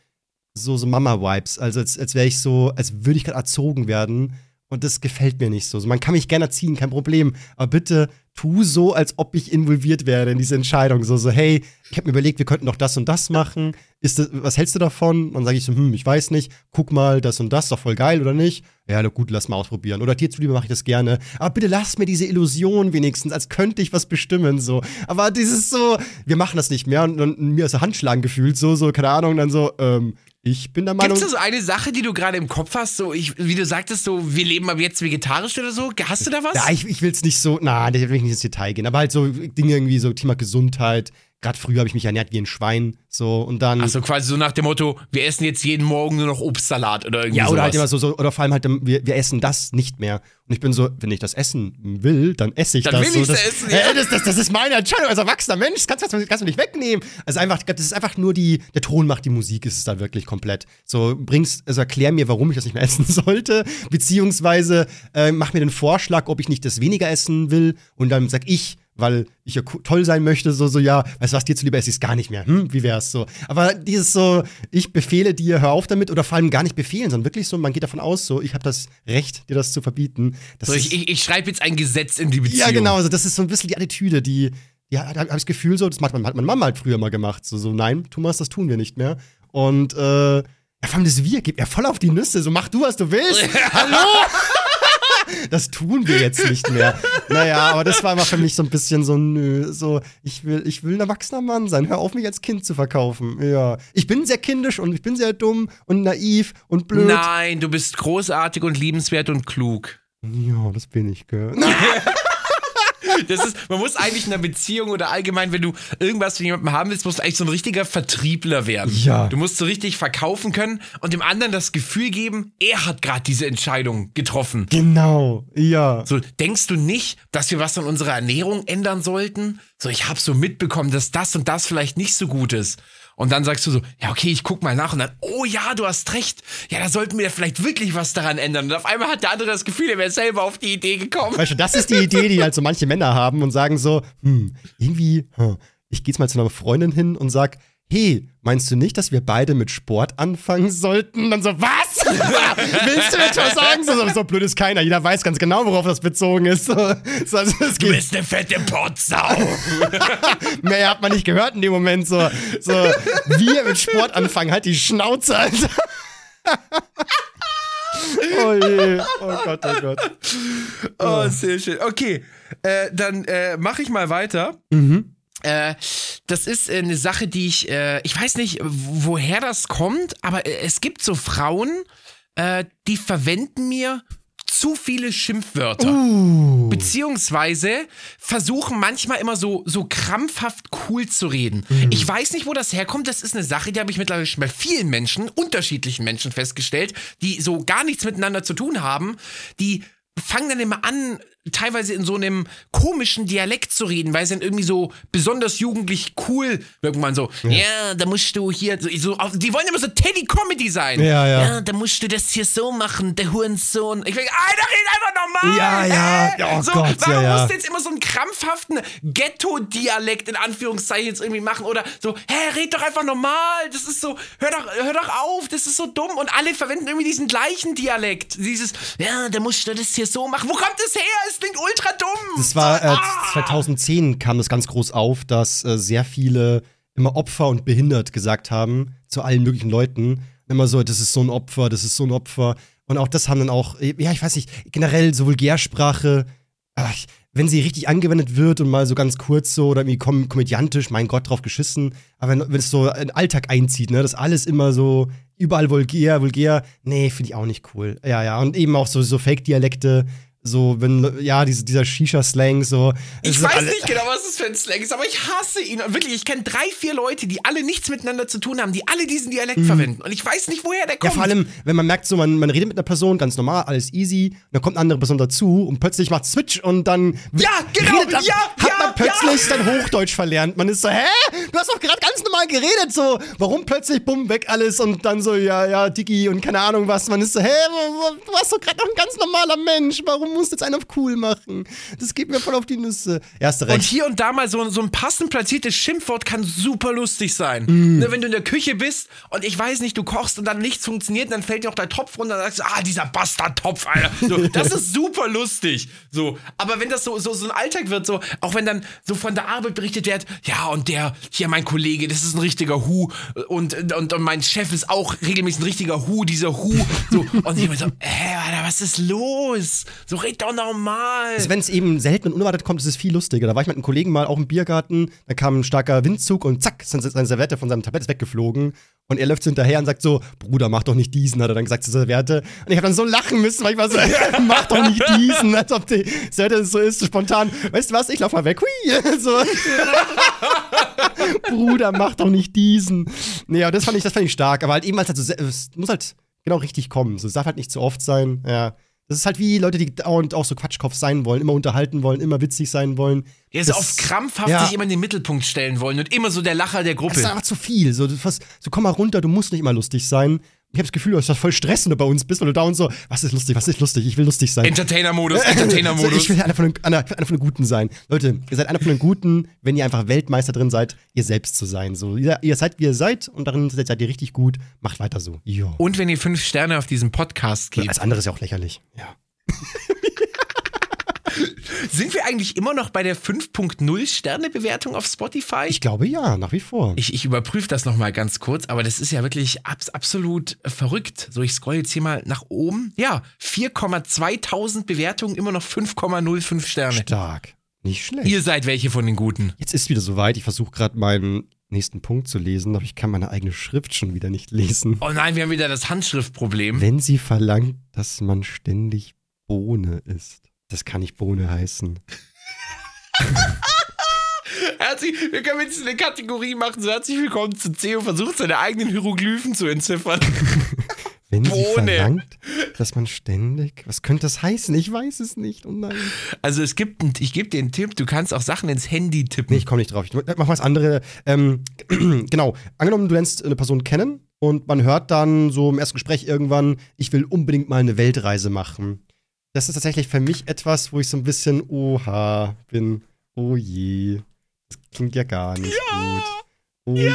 so, so Mama-Vibes. Also als, als wäre ich so, als würde ich gerade erzogen werden. Und das gefällt mir nicht so. so. Man kann mich gerne erziehen, kein Problem. Aber bitte tu so, als ob ich involviert wäre in diese Entscheidung. So, so hey, ich habe mir überlegt, wir könnten doch das und das machen. Ist das, was hältst du davon? Dann sage ich so, hm, ich weiß nicht. Guck mal, das und das, doch voll geil oder nicht? Ja, na gut, lass mal ausprobieren. Oder dir zuliebe mache ich das gerne. Aber bitte lass mir diese Illusion wenigstens, als könnte ich was bestimmen. So. Aber dieses so, wir machen das nicht mehr und, und mir aus der Hand schlagen gefühlt, so, so, keine Ahnung, dann so, ähm, ich bin der Meinung. Gibt es so eine Sache, die du gerade im Kopf hast? So, ich, wie du sagtest, so, wir leben ab jetzt vegetarisch oder so? Hast du da was? Ja, ich, ich will es nicht so, na, da will ich nicht ins Detail gehen. Aber halt so Dinge irgendwie, so Thema Gesundheit. Gerade früher habe ich mich ernährt wie ein Schwein. So, und dann. Also quasi so nach dem Motto, wir essen jetzt jeden Morgen nur noch Obstsalat oder irgendwie Ja, oder sowas. halt immer so, so, oder vor allem halt, wir, wir essen das nicht mehr. Und ich bin so, wenn ich das essen will, dann esse ich Dann das. will so, das, essen, äh, ja. das, das, das ist meine Entscheidung als erwachsener Mensch. Das kannst, du- kannst du nicht wegnehmen. Also einfach, das ist einfach nur die, der Ton macht die Musik, ist es da wirklich komplett. So, bringst, also erklär mir, warum ich das nicht mehr (laughs) essen sollte. Beziehungsweise äh, mach mir den Vorschlag, ob ich nicht das weniger essen will. Und dann sag ich, weil ich ja toll sein möchte, so, so, ja, weißt du was, dir zuliebe esse ich es gar nicht mehr. Hm, wie wär's so? Aber dieses so, ich befehle dir, hör auf damit, oder vor allem gar nicht befehlen, sondern wirklich so, man geht davon aus, so, ich habe das Recht, dir das zu verbieten. Das so, ist, ich ich, ich schreibe jetzt ein Gesetz in die Beziehung. ja, genau, also das ist so ein bisschen die Attitüde, die, ja, da habe ich das Gefühl so, das man, hat meine Mama halt früher mal gemacht. So, so, nein, Thomas, das tun wir nicht mehr. Und, äh, ja, vor allem das Wir gibt ja voll auf die Nüsse, so mach du, was du willst. (laughs) Hallo? Das tun wir jetzt nicht mehr. Naja, aber das war immer für mich so ein bisschen so, nö, so, ich will, ich will ein erwachsener Mann sein. Hör auf, mich als Kind zu verkaufen. Ja. Ich bin sehr kindisch und ich bin sehr dumm und naiv und blöd. Nein, du bist großartig und liebenswert und klug. Ja, das bin ich, gell. (laughs) (laughs) Das ist, man muss eigentlich in einer Beziehung oder allgemein, wenn du irgendwas von jemandem haben willst, musst du eigentlich so ein richtiger Vertriebler werden. Ja. Du musst so richtig verkaufen können und dem anderen das Gefühl geben, er hat gerade diese Entscheidung getroffen. Genau, ja. So, denkst du nicht, dass wir was an unserer Ernährung ändern sollten? So, ich habe so mitbekommen, dass das und das vielleicht nicht so gut ist. Und dann sagst du so, ja, okay, ich guck mal nach und dann, oh ja, du hast recht. Ja, da sollten wir vielleicht wirklich was daran ändern. Und auf einmal hat der andere das Gefühl, er wäre selber auf die Idee gekommen. Weißt du, das ist die Idee, die halt so manche Männer haben und sagen so, hm, irgendwie, hm, ich gehe jetzt mal zu einer Freundin hin und sag, hey, meinst du nicht, dass wir beide mit Sport anfangen sollten? Dann so, was? (laughs) Willst du jetzt was sagen? So, so, blöd ist keiner. Jeder weiß ganz genau, worauf das bezogen ist. (laughs) So, so, also, es Du bist eine fette Potsau. (laughs) mehr hat man nicht gehört in dem Moment. So, so wir mit Sport anfangen, halt die Schnauze, Alter. oh je, oh Gott, oh Gott. Oh, sehr schön. Okay, äh, dann äh, mache ich mal weiter. Äh, das ist äh, eine Sache, die ich, äh, ich weiß nicht, woher das kommt, aber äh, es gibt so Frauen, die verwenden mir zu viele Schimpfwörter. Beziehungsweise versuchen manchmal immer so, so krampfhaft cool zu reden. Ich weiß nicht, wo das herkommt. Das ist eine Sache, die habe ich mittlerweile schon bei vielen Menschen, unterschiedlichen Menschen festgestellt, die so gar nichts miteinander zu tun haben, die fangen dann immer an, teilweise in so einem komischen Dialekt zu reden, weil sie dann irgendwie so besonders jugendlich cool irgendwann so, ja, da musst du hier, so, so, die wollen immer so Teddy-Comedy sein. Ja, ja. Ja, da musst du das hier so machen, der Hurensohn. Ich denke, Alter, red einfach normal. Ja, ja. hä? Oh so, Gott, warum ja, ja. musst du jetzt immer so einen krampfhaften Ghetto-Dialekt in Anführungszeichen jetzt irgendwie machen oder so, hä, red doch einfach normal. Das ist so, hör doch, hör doch auf, das ist so dumm. Und alle verwenden irgendwie diesen gleichen Dialekt. Dieses, ja, da musst du das hier so machen. Wo kommt das her? Es klingt ultra dumm. Das war äh, Ah! 2010 kam das ganz groß auf, dass äh, sehr viele immer Opfer und behindert gesagt haben zu allen möglichen Leuten. Immer so, das ist so ein Opfer, das ist so ein Opfer. Und auch das haben dann auch, äh, ja, ich weiß nicht, generell so Vulgärsprache, ach, wenn sie richtig angewendet wird und mal so ganz kurz so oder irgendwie kom komödiantisch, mein Gott, drauf geschissen. Aber wenn, wenn es so in den Alltag einzieht, ne, das alles immer so überall vulgär, vulgär, nee, finde ich auch nicht cool. Ja, ja. Und eben auch so, so Fake-Dialekte, so, wenn, ja, diese, dieser Shisha-Slang, so. Ich weiß alle- nicht genau, was das für ein Slang ist, aber ich hasse ihn. Und wirklich, ich kenne drei, vier Leute, die alle nichts miteinander zu tun haben, die alle diesen Dialekt verwenden. Und ich weiß nicht, woher der Mhm. Ja, kommt. vor allem, wenn man merkt, so, man, man redet mit einer Person, ganz normal, alles easy, dann kommt eine andere Person dazu und plötzlich macht Switch und dann. Ja, genau, redet dann- ja, Hat ja, man plötzlich dann Hochdeutsch verlernt. Man ist so, hä? Du hast doch gerade ganz normal geredet, so. Warum plötzlich, bumm, weg alles und dann so, ja, ja, Digi und keine Ahnung was. Man ist so, hä? Du warst doch gerade noch ein ganz normaler Mensch. Warum man muss jetzt einen auf cool machen. Das geht mir voll auf die Nüsse. Ja, hast recht. Und hier und da mal so, so ein passend platziertes Schimpfwort kann super lustig sein. Mm. Ne, wenn du in der Küche bist und ich weiß nicht, du kochst und dann nichts funktioniert, dann fällt dir auch dein Topf runter und dann sagst du, ah, dieser Bastardtopf, Alter. So, (laughs) das ist super lustig. So, aber wenn das so, so, so ein Alltag wird, so, auch wenn dann so von der Arbeit berichtet wird, ja, und der, hier mein Kollege, das ist ein richtiger Hu und, und, und mein Chef ist auch regelmäßig ein richtiger Hu, dieser Hu. So, und ich immer so, hä, Alter, was ist los? So, red doch normal. Also wenn es eben selten und unerwartet kommt, ist es viel lustiger. Da war ich mit einem Kollegen mal auch im Biergarten, da kam ein starker Windzug und zack, ist seine Serviette von seinem Tablett weggeflogen. Und er läuft hinterher und sagt so, Bruder, mach doch nicht diesen, hat er dann gesagt zur Serviette. Und ich habe dann so lachen müssen, weil ich war so, (laughs) mach doch nicht diesen, als ob die Serviette so ist, spontan. Weißt du was, ich lauf mal weg. Hui, (laughs) so. (laughs) Bruder, mach doch nicht diesen. Aber das fand ich, das fand ich stark. Aber halt eben, als halt so, es muss halt genau richtig kommen. So, es darf halt nicht zu oft sein. Ja. Das ist halt wie Leute, die dauernd auch so Quatschkopf sein wollen, immer unterhalten wollen, immer witzig sein wollen. Ja, so Das- auf krampfhaft ja. sich immer in den Mittelpunkt stellen wollen und immer so der Lacher der Das Gruppe. ist einfach zu viel. So, was, so komm mal runter, du musst nicht immer lustig sein. Ich habe das Gefühl, du hast voll Stress, wenn du bei uns bist, weil du da und so, was ist lustig, was ist lustig, ich will lustig sein. Entertainer-Modus, (laughs) Entertainer-Modus. ich will einer von, den, einer, einer von den Guten sein. Leute, ihr seid einer von den Guten, wenn ihr einfach Weltmeister drin seid, ihr selbst zu sein. So, ihr, ihr seid, wie ihr seid und darin seid, ihr richtig gut. Macht weiter so. Jo. Und wenn ihr fünf Sterne auf diesem Podcast gebt, Alles andere ist ja auch lächerlich. Ja. (laughs) sind wir eigentlich immer noch bei der 5.0 Sterne-Bewertung auf Spotify? Ich glaube ja, nach wie vor. Ich, ich überprüfe das nochmal ganz kurz, aber das ist ja wirklich abs absolut äh, verrückt. So, ich scroll jetzt hier mal nach oben. Ja, 4,2000 Bewertungen, immer noch 5,05 Sterne. Stark. Nicht schlecht. Ihr seid welche von den Guten. Jetzt ist wieder soweit. Ich versuche gerade meinen nächsten Punkt zu lesen, aber ich kann meine eigene Schrift schon wieder nicht lesen. Oh nein, wir haben wieder das Handschriftproblem. Wenn sie verlangt, dass man ständig Bohne isst. Das kann nicht Bohne heißen. (laughs) Herzlich, wir können jetzt eine Kategorie machen. So herzlich willkommen zu CEO versucht seine eigenen Hieroglyphen zu entziffern. (laughs) Wenn sie Bohne. verlangt, dass man ständig. Was könnte das heißen? Ich weiß es nicht. Oh nein. Also es gibt, ich gebe dir einen Tipp, du kannst auch Sachen ins Handy tippen. Nee, ich komme nicht drauf. Ich mach was andere. Ähm, (clears throat) genau. Angenommen, du lernst eine Person kennen und man hört dann so im ersten Gespräch irgendwann, ich will unbedingt mal eine Weltreise machen. Das ist tatsächlich für mich etwas, wo ich so ein bisschen oha bin. Oh je. Das klingt ja gar nicht gut. Oh je.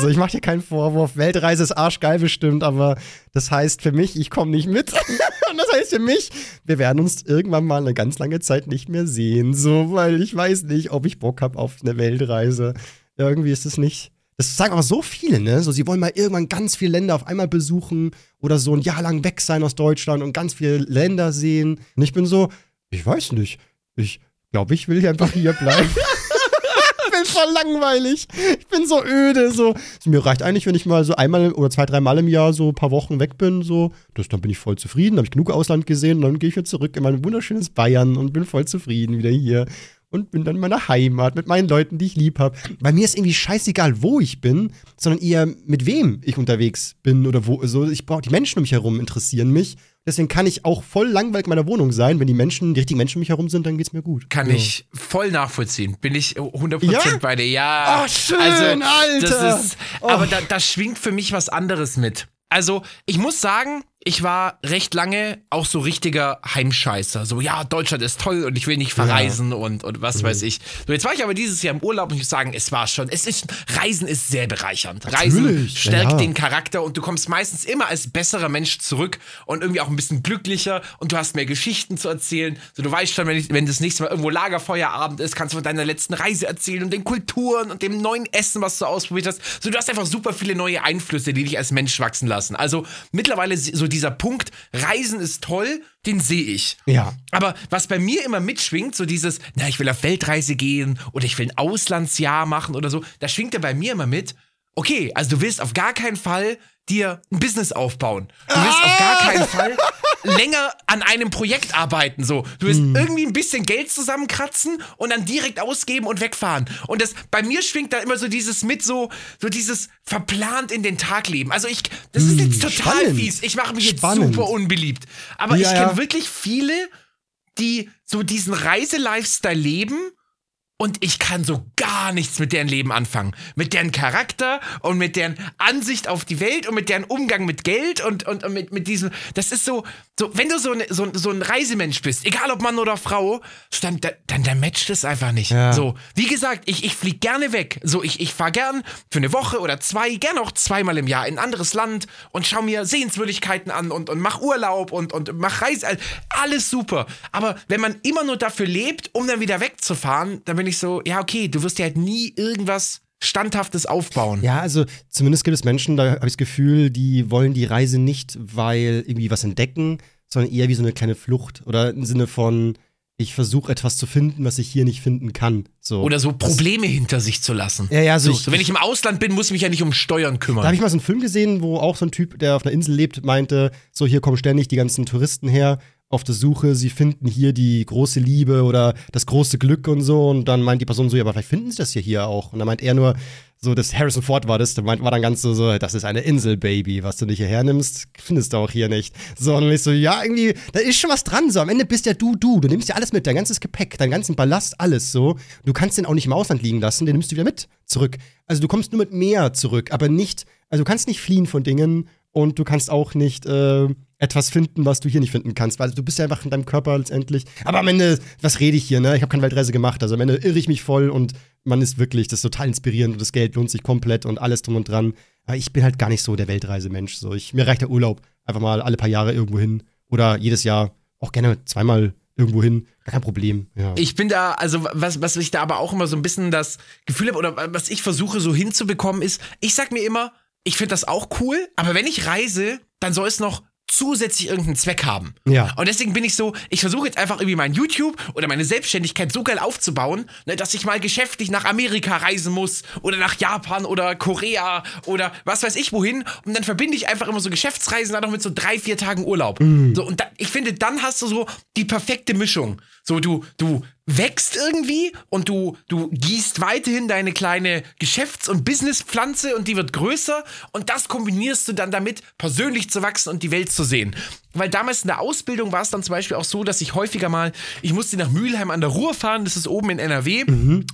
So, ich mache dir keinen Vorwurf. Weltreise ist arschgeil bestimmt, aber das heißt für mich, ich komme nicht mit. (laughs) Und das heißt für mich, wir werden uns irgendwann mal eine ganz lange Zeit nicht mehr sehen. So, weil ich weiß nicht, ob ich Bock habe auf eine Weltreise. Irgendwie ist es nicht. Das sagen aber so viele, ne? So, sie wollen mal irgendwann ganz viele Länder auf einmal besuchen oder so ein Jahr lang weg sein aus Deutschland und ganz viele Länder sehen. Und ich bin so, ich weiß nicht. Ich glaube, ich will hier einfach hier bleiben. (laughs) ich bin voll langweilig. Ich bin so öde. So. So, mir reicht eigentlich, wenn ich mal so einmal oder zwei, dreimal im Jahr so ein paar Wochen weg bin. So. Das, dann bin ich voll zufrieden. Habe ich genug Ausland gesehen. Und dann gehe ich wieder zurück in mein wunderschönes Bayern und bin voll zufrieden wieder hier. Und bin dann in meiner Heimat mit meinen Leuten, die ich lieb habe. Bei mir ist irgendwie scheißegal, wo ich bin, sondern eher mit wem ich unterwegs bin oder wo. So, ich brauche die Menschen um mich herum interessieren mich. Deswegen kann ich auch voll langweilig in meiner Wohnung sein. Wenn die Menschen, die richtigen Menschen um mich herum sind, dann geht's mir gut. Kann Ja. ich voll nachvollziehen. Bin ich 100% Ja? bei dir. Ja. Oh, schön, also, Alter. Das ist, Oh. Aber da, da schwingt für mich was anderes mit. Also, ich muss sagen, ich war recht lange auch so richtiger Heimscheißer. So, ja, Deutschland ist toll und ich will nicht verreisen und, und Mhm. was weiß ich. So, jetzt war ich aber dieses Jahr im Urlaub und ich muss sagen, es war schon, es ist, Reisen ist sehr bereichernd. Reisen Natürlich, stärkt ja. den Charakter und du kommst meistens immer als besserer Mensch zurück und irgendwie auch ein bisschen glücklicher und du hast mehr Geschichten zu erzählen. So, du weißt schon, wenn, ich, wenn das nächste Mal irgendwo Lagerfeuerabend ist, kannst du von deiner letzten Reise erzählen und den Kulturen und dem neuen Essen, was du ausprobiert hast. So, du hast einfach super viele neue Einflüsse, die dich als Mensch wachsen lassen. Also mittlerweile so dieser Punkt, Reisen ist toll, den sehe ich. Ja. Aber was bei mir immer mitschwingt, so dieses, na, ich will auf Weltreise gehen oder ich will ein Auslandsjahr machen oder so, da schwingt ja bei mir immer mit, okay, also du willst auf gar keinen Fall dir ein Business aufbauen. Du willst auf gar keinen Fall länger an einem Projekt arbeiten. So, du willst irgendwie ein bisschen Geld zusammenkratzen und dann direkt ausgeben und wegfahren. Und das bei mir schwingt da immer so dieses mit, so, so dieses verplant in den Tag leben. Also ich, das ist jetzt total spannend. fies. Ich mache mich jetzt Spannend. super unbeliebt. Aber Ja, ich kenne ja. wirklich viele, die so diesen Reiselifestyle leben und ich kann so gar nichts mit deren Leben anfangen. Mit deren Charakter und mit deren Ansicht auf die Welt und mit deren Umgang mit Geld und, und, und mit, mit diesem. Das ist so, so wenn du so, ne, so, so ein Reisemensch bist, egal ob Mann oder Frau, dann, dann, dann matcht es einfach nicht. Ja. So, wie gesagt, ich, ich fliege gerne weg. So, ich, ich fahre gern für eine Woche oder zwei, gern auch zweimal im Jahr in ein anderes Land und schau mir Sehenswürdigkeiten an und, und mach Urlaub und, und mach Reise. Alles super. Aber wenn man immer nur dafür lebt, um dann wieder wegzufahren, dann bin ich so, ja, okay, du wirst ja halt nie irgendwas Standhaftes aufbauen. Ja, also zumindest gibt es Menschen, da habe ich das Gefühl, die wollen die Reise nicht, weil irgendwie was entdecken, sondern eher wie so eine kleine Flucht oder im Sinne von, ich versuche etwas zu finden, was ich hier nicht finden kann. So. Oder so Probleme hinter sich zu lassen. Ja, ja, so, So, wenn ich im Ausland bin, muss ich mich ja nicht um Steuern Da kümmern. habe ich mal so einen Film gesehen, wo auch so ein Typ, der auf einer Insel lebt, meinte, so hier kommen ständig die ganzen Touristen her auf der Suche, sie finden hier die große Liebe oder das große Glück und so und dann meint die Person so, ja, aber vielleicht finden sie das ja hier auch und dann meint er nur, so, das Harrison Ford war das, der war dann ganz so, so, das ist eine Insel, Baby, was du nicht hierher nimmst, findest du auch hier nicht. So, und ich so, ja, irgendwie, da ist schon was dran, so, am Ende bist ja du, du, du nimmst ja alles mit, dein ganzes Gepäck, deinen ganzen Ballast, alles so. Du kannst den auch nicht im Ausland liegen lassen, den nimmst du wieder mit zurück. Also du kommst nur mit mehr zurück, aber nicht, also du kannst nicht fliehen von Dingen und du kannst auch nicht äh, etwas finden, was du hier nicht finden kannst, weil du bist ja einfach in deinem Körper letztendlich. Aber am Ende, was rede ich hier, ne? Ich habe keine Weltreise gemacht, also am Ende irre ich mich voll und man ist wirklich, das ist total inspirierend und das Geld lohnt sich komplett und alles drum und dran. Aber ich bin halt gar nicht so der Weltreisemensch. So, mir reicht der Urlaub einfach mal alle paar Jahre irgendwo hin oder jedes Jahr auch gerne zweimal irgendwo hin, kein Problem. Ja. Ich bin da, also was, was ich da aber auch immer so ein bisschen das Gefühl habe oder was ich versuche so hinzubekommen ist, ich sag mir immer, ich finde das auch cool, aber wenn ich reise, dann soll es noch zusätzlich irgendeinen Zweck haben. Ja. Und deswegen bin ich so, ich versuche jetzt einfach irgendwie mein YouTube oder meine Selbstständigkeit so geil aufzubauen, ne, dass ich mal geschäftlich nach Amerika reisen muss oder nach Japan oder Korea oder was weiß ich wohin. Und dann verbinde ich einfach immer so Geschäftsreisen dann noch mit so drei, vier Tagen Urlaub. So, und da, ich finde, dann hast du so die perfekte Mischung. So, du, du wächst irgendwie und du, du gießt weiterhin deine kleine Geschäfts- und Businesspflanze und die wird größer und das kombinierst du dann damit, persönlich zu wachsen und die Welt zu sehen. Weil damals in der Ausbildung war es dann zum Beispiel auch so, dass ich häufiger mal, ich musste nach Mülheim an der Ruhr fahren, das ist oben in NRW.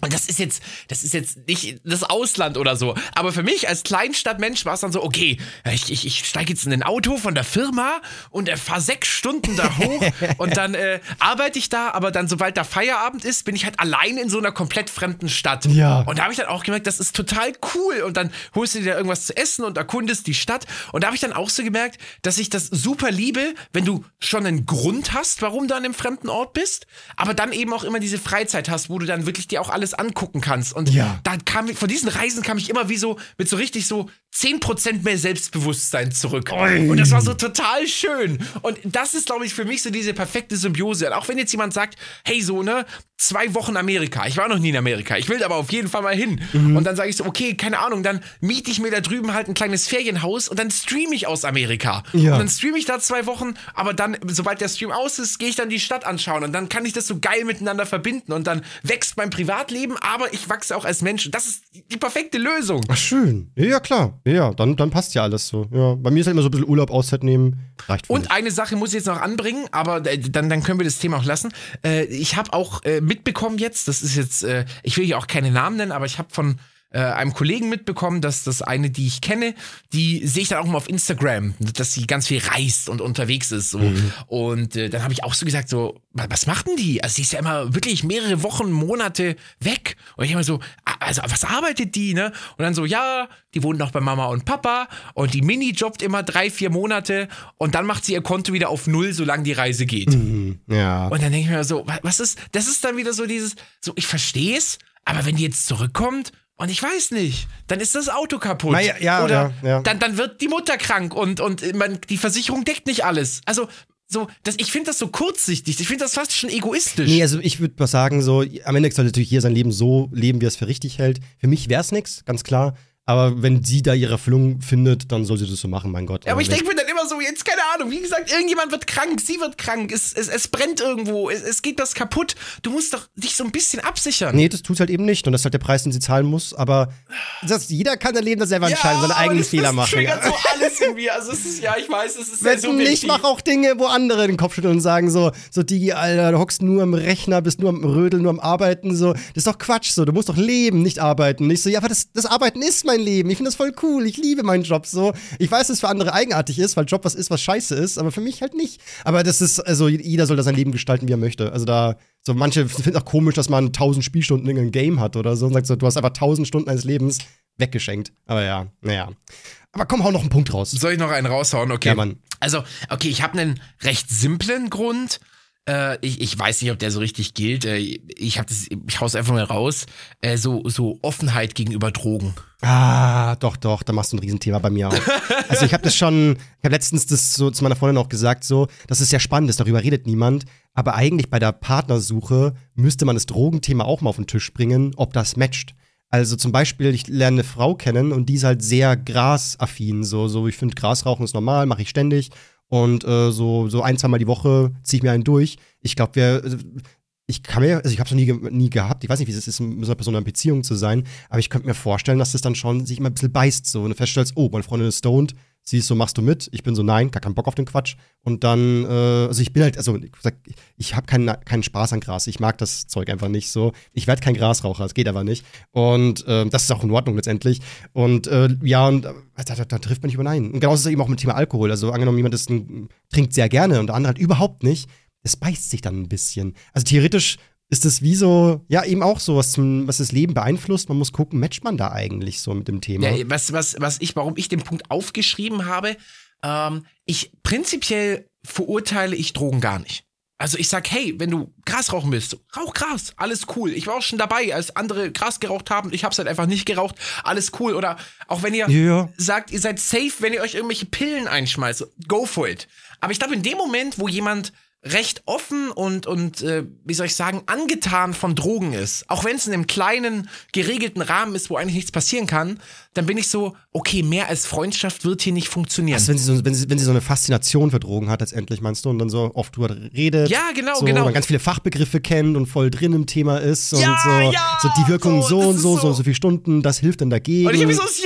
Und das ist jetzt, das ist jetzt nicht das Ausland oder so. Aber für mich als Kleinstadtmensch war es dann so, okay, ich, ich, ich steige jetzt in ein Auto von der Firma und äh, fahre sechs Stunden da hoch (laughs) und dann äh, arbeite ich da, aber dann, sobald da Feierabend ist, bin ich halt allein in so einer komplett fremden Stadt. Ja. Und da habe ich dann auch gemerkt, das ist total cool. Und dann holst du dir da irgendwas zu essen und erkundest die Stadt. Und da habe ich dann auch so gemerkt, dass ich das super liebe, wenn du schon einen Grund hast, warum du an einem fremden Ort bist, aber dann eben auch immer diese Freizeit hast, wo du dann wirklich dir auch alles angucken kannst. Und Ja. da kam ich, von diesen Reisen kam ich immer wie so mit so richtig so 10% mehr Selbstbewusstsein zurück. Ui. Und das war so total schön. Und das ist, glaube ich, für mich so diese perfekte Symbiose. Und auch wenn jetzt jemand sagt, hey, so, ne, zwei Wochen Amerika. Ich war noch nie in Amerika. Ich will aber auf jeden Fall mal hin. Mhm. Und dann sage ich so, okay, keine Ahnung, dann miete ich mir da drüben halt ein kleines Ferienhaus und dann streame ich aus Amerika. Ja. Und dann streame ich da zwei Wochen, aber dann, sobald der Stream aus ist, gehe ich dann die Stadt anschauen und dann kann ich das so geil miteinander verbinden und dann wächst mein Privatleben, aber ich wachse auch als Mensch. Das ist die perfekte Lösung. Ach, schön. Ja, klar. Ja, dann, dann passt ja alles so. Ja, bei mir ist halt immer so ein bisschen Urlaub, Auszeit nehmen. Reicht mich. Und eine Sache muss ich jetzt noch anbringen, aber äh, dann, dann können wir das Thema auch lassen. Äh, ich habe auch äh, mitbekommen jetzt, das ist jetzt, äh, ich will hier auch keine Namen nennen, aber ich habe von äh, einem Kollegen mitbekommen, dass das eine, die ich kenne, die sehe ich dann auch mal auf Instagram, dass sie ganz viel reist und unterwegs ist. So. Und äh, dann habe ich auch so gesagt, so, wa- was macht denn die? Also sie ist ja immer wirklich mehrere Wochen, Monate weg. Und ich immer so, also was arbeitet die, ne? Und dann so, ja, die wohnt noch bei Mama und Papa und die Mini jobbt immer drei, vier Monate und dann macht sie ihr Konto wieder auf null, solange die Reise geht. ja. Und dann denke ich mir so, wa- was ist, das ist dann wieder so dieses, so ich verstehe es, aber wenn die jetzt zurückkommt und ich weiß nicht, dann ist das Auto kaputt. Na ja, ja, Oder ja, ja. Dann, dann wird die Mutter krank und, und man, die Versicherung deckt nicht alles. Also, so, das, ich finde das so kurzsichtig. Ich finde das fast schon egoistisch. Nee, also ich würde mal sagen, so, am Ende soll natürlich jeder sein Leben so leben, wie er es für richtig hält. Für mich wäre es nichts, ganz klar. Aber wenn sie da ihre Erfüllung findet, dann soll sie das so machen, mein Gott. Ja, aber ich Wenn- denke mir dann immer so, jetzt keine Ahnung, wie gesagt, irgendjemand wird krank, sie wird krank, es, es, es brennt irgendwo, es, es geht was kaputt. Du musst doch dich so ein bisschen absichern. Nee, das tut halt eben nicht. Und das ist halt der Preis, den sie zahlen muss. Aber das, jeder kann sein Leben da selber entscheiden, seine aber eigenen das, Fehler das machen. triggert Ja. so alles in mir. Also es ist, ja, ich weiß, es ist Wenn du nicht, mach auch Dinge, wo andere den Kopf schütteln und sagen so, so Digi, Alter, du hockst nur am Rechner, bist nur am Rödeln, nur am Arbeiten, so. Das ist doch Quatsch, so. Du musst doch leben, nicht arbeiten. Nicht so, ja, aber das, das Arbeiten ist mein Leben. Ich finde das voll cool. Ich liebe meinen Job, so. Ich weiß, dass es für andere eigenartig ist, weil Job was ist, was scheiße ist, aber für mich halt nicht. Aber das ist, also jeder soll da sein Leben gestalten, wie er möchte. Also da, so manche finden auch komisch, dass man 1000 Spielstunden in einem Game hat oder so und sagt so, du hast einfach 1000 Stunden deines Lebens weggeschenkt. Aber ja, naja. Aber komm, hau noch einen Punkt raus. Soll ich noch einen raushauen? Okay. Ja, Mann. Also, okay, ich habe einen recht simplen Grund. Äh, ich, ich weiß nicht, ob der so richtig gilt. Äh, ich habe das, ich hau's einfach mal raus. Äh, so, so Offenheit gegenüber Drogen. Ah, doch, doch, da machst du ein Riesenthema bei mir auf. (laughs) also ich habe das schon, ich habe letztens das so zu meiner Freundin auch gesagt, so, das ist sehr spannend ist, darüber redet niemand, aber eigentlich bei der Partnersuche müsste man das Drogenthema auch mal auf den Tisch bringen, ob das matcht. Also zum Beispiel, ich lerne eine Frau kennen und die ist halt sehr grasaffin, so, so ich finde Grasrauchen ist normal, mache ich ständig und äh, so, so ein, zweimal die Woche ziehe ich mir einen durch. Ich glaube, wir, ich kann mir, also ich habe es noch nie, nie gehabt, ich weiß nicht, wie es ist, mit so einer Person in einer Beziehung zu sein, aber ich könnte mir vorstellen, dass das dann schon sich immer ein bisschen beißt, so, und du feststellst, oh, meine Freundin ist stoned, sie ist so, machst du mit? Ich bin so, nein, gar keinen Bock auf den Quatsch. Und dann, äh, also ich bin halt, also ich, ich habe keinen, keinen Spaß an Gras, ich mag das Zeug einfach nicht so. Ich werde kein Grasraucher, das geht aber nicht. Und äh, das ist auch in Ordnung letztendlich. Und äh, ja, und äh, da, da, da trifft man nicht überein. Und genauso ist es eben auch mit dem Thema Alkohol. Also angenommen, jemand ist trinkt sehr gerne und der andere halt überhaupt nicht, es beißt sich dann ein bisschen. Also theoretisch ist es wie so, ja, eben auch so, was, zum, was das Leben beeinflusst. Man muss gucken, matcht man da eigentlich so mit dem Thema? Ja, was, was, was ich, warum ich den Punkt aufgeschrieben habe, ähm, ich prinzipiell verurteile ich Drogen gar nicht. Also ich sag, hey, wenn du Gras rauchen willst, rauch Gras, alles cool. Ich war auch schon dabei, als andere Gras geraucht haben, ich hab's halt einfach nicht geraucht, alles cool. Oder auch wenn ihr Ja. sagt, ihr seid safe, wenn ihr euch irgendwelche Pillen einschmeißt, go for it. Aber ich glaube, in dem Moment, wo jemand recht offen und, und äh, wie soll ich sagen, angetan von Drogen ist, auch wenn es in einem kleinen, geregelten Rahmen ist, wo eigentlich nichts passieren kann, dann bin ich so, okay, mehr als Freundschaft wird hier nicht funktionieren. Also wenn sie, so, wenn, sie, wenn sie so eine Faszination für Drogen hat, letztendlich meinst du, und dann so oft drüber redet. Ja, genau, so, genau. Und ganz viele Fachbegriffe kennt und voll drin im Thema ist und Ja, so, ja, so die Wirkung so, so, das und so, so. so, so viele Stunden, das hilft dann dagegen. und ich hab so, mich nicht.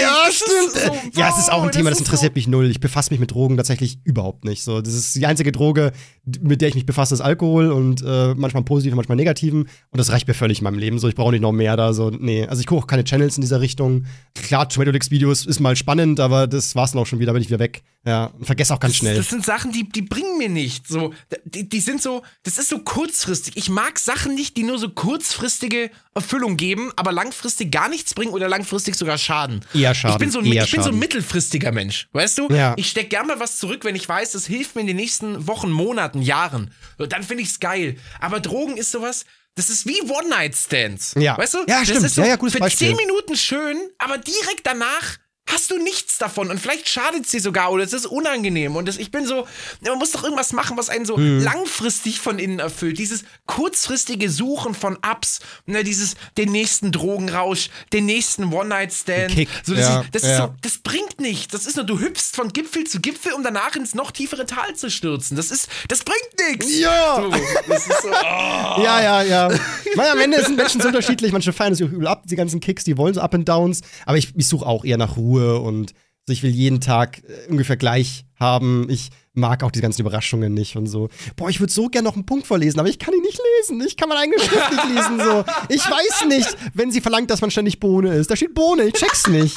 Ja, Das stimmt. so, ja, es ist auch ein wow, Thema, das ist interessiert so. mich null. Ich befasse mich mit Drogen tatsächlich überhaupt nicht. So, das ist die einzige Droge, mit der ich mich befasse, ist Alkohol und äh, manchmal positiv, manchmal negativen. Und das reicht mir völlig in meinem Leben. So, ich brauche nicht noch mehr da. So, nee. Also ich gucke auch keine Channels in dieser Richtung. Klar, Tomatolix-Videos ist mal spannend, aber das war's dann auch schon wieder, bin ich wieder weg. Ja, und vergesse auch ganz schnell. Das sind Sachen, die, die bringen mir nicht. So, die, die sind so, das ist so kurzfristig. Ich mag Sachen nicht, die nur so kurzfristige Erfüllung geben, aber langfristig gar nichts bringen oder langfristig sogar schaden. Eher schaden, Ich bin so ein, ich bin so ein mittelfristiger Mensch, weißt du? Ja. Ich steck gern mal was zurück, wenn ich weiß, das hilft mir in den nächsten Wochen, Monaten, Jahren. So, Dann finde ich's geil. Aber Drogen ist sowas. Das ist wie One-Night-Stands. Ja. Weißt du? Ja, das stimmt. ist so Ja, ja, gutes für Beispiel. zehn Minuten schön, aber direkt danach hast du nichts davon und vielleicht schadet es dir sogar oder es ist unangenehm und das, ich bin so, man muss doch irgendwas machen, was einen so Hm. langfristig von innen erfüllt. Dieses kurzfristige Suchen von Ups, ne, dieses den nächsten Drogenrausch, den nächsten One-Night-Stand. So, das, ja, ist, das, ist ja. so, das bringt nichts. Das ist nur, du hüpfst von Gipfel zu Gipfel, um danach ins noch tiefere Tal zu stürzen. Das ist, das bringt nichts. Ja. So, das ist so, oh. (laughs) Ja, ja, ja. Weil am Ende sind Menschen so unterschiedlich. Manche feiern auch übel ab, die ganzen Kicks, die wollen so Up and Downs. Aber ich, ich suche auch eher nach Ruhe und so, ich will jeden Tag äh, ungefähr gleich haben. Ich mag auch die ganzen Überraschungen nicht und so. Boah, ich würde so gerne noch einen Punkt vorlesen, aber ich kann ihn nicht lesen. Ich kann meine eigene Schrift nicht lesen. So. Ich weiß nicht, wenn sie verlangt, dass man ständig Bohne ist. Da steht Bohne, ich check's nicht.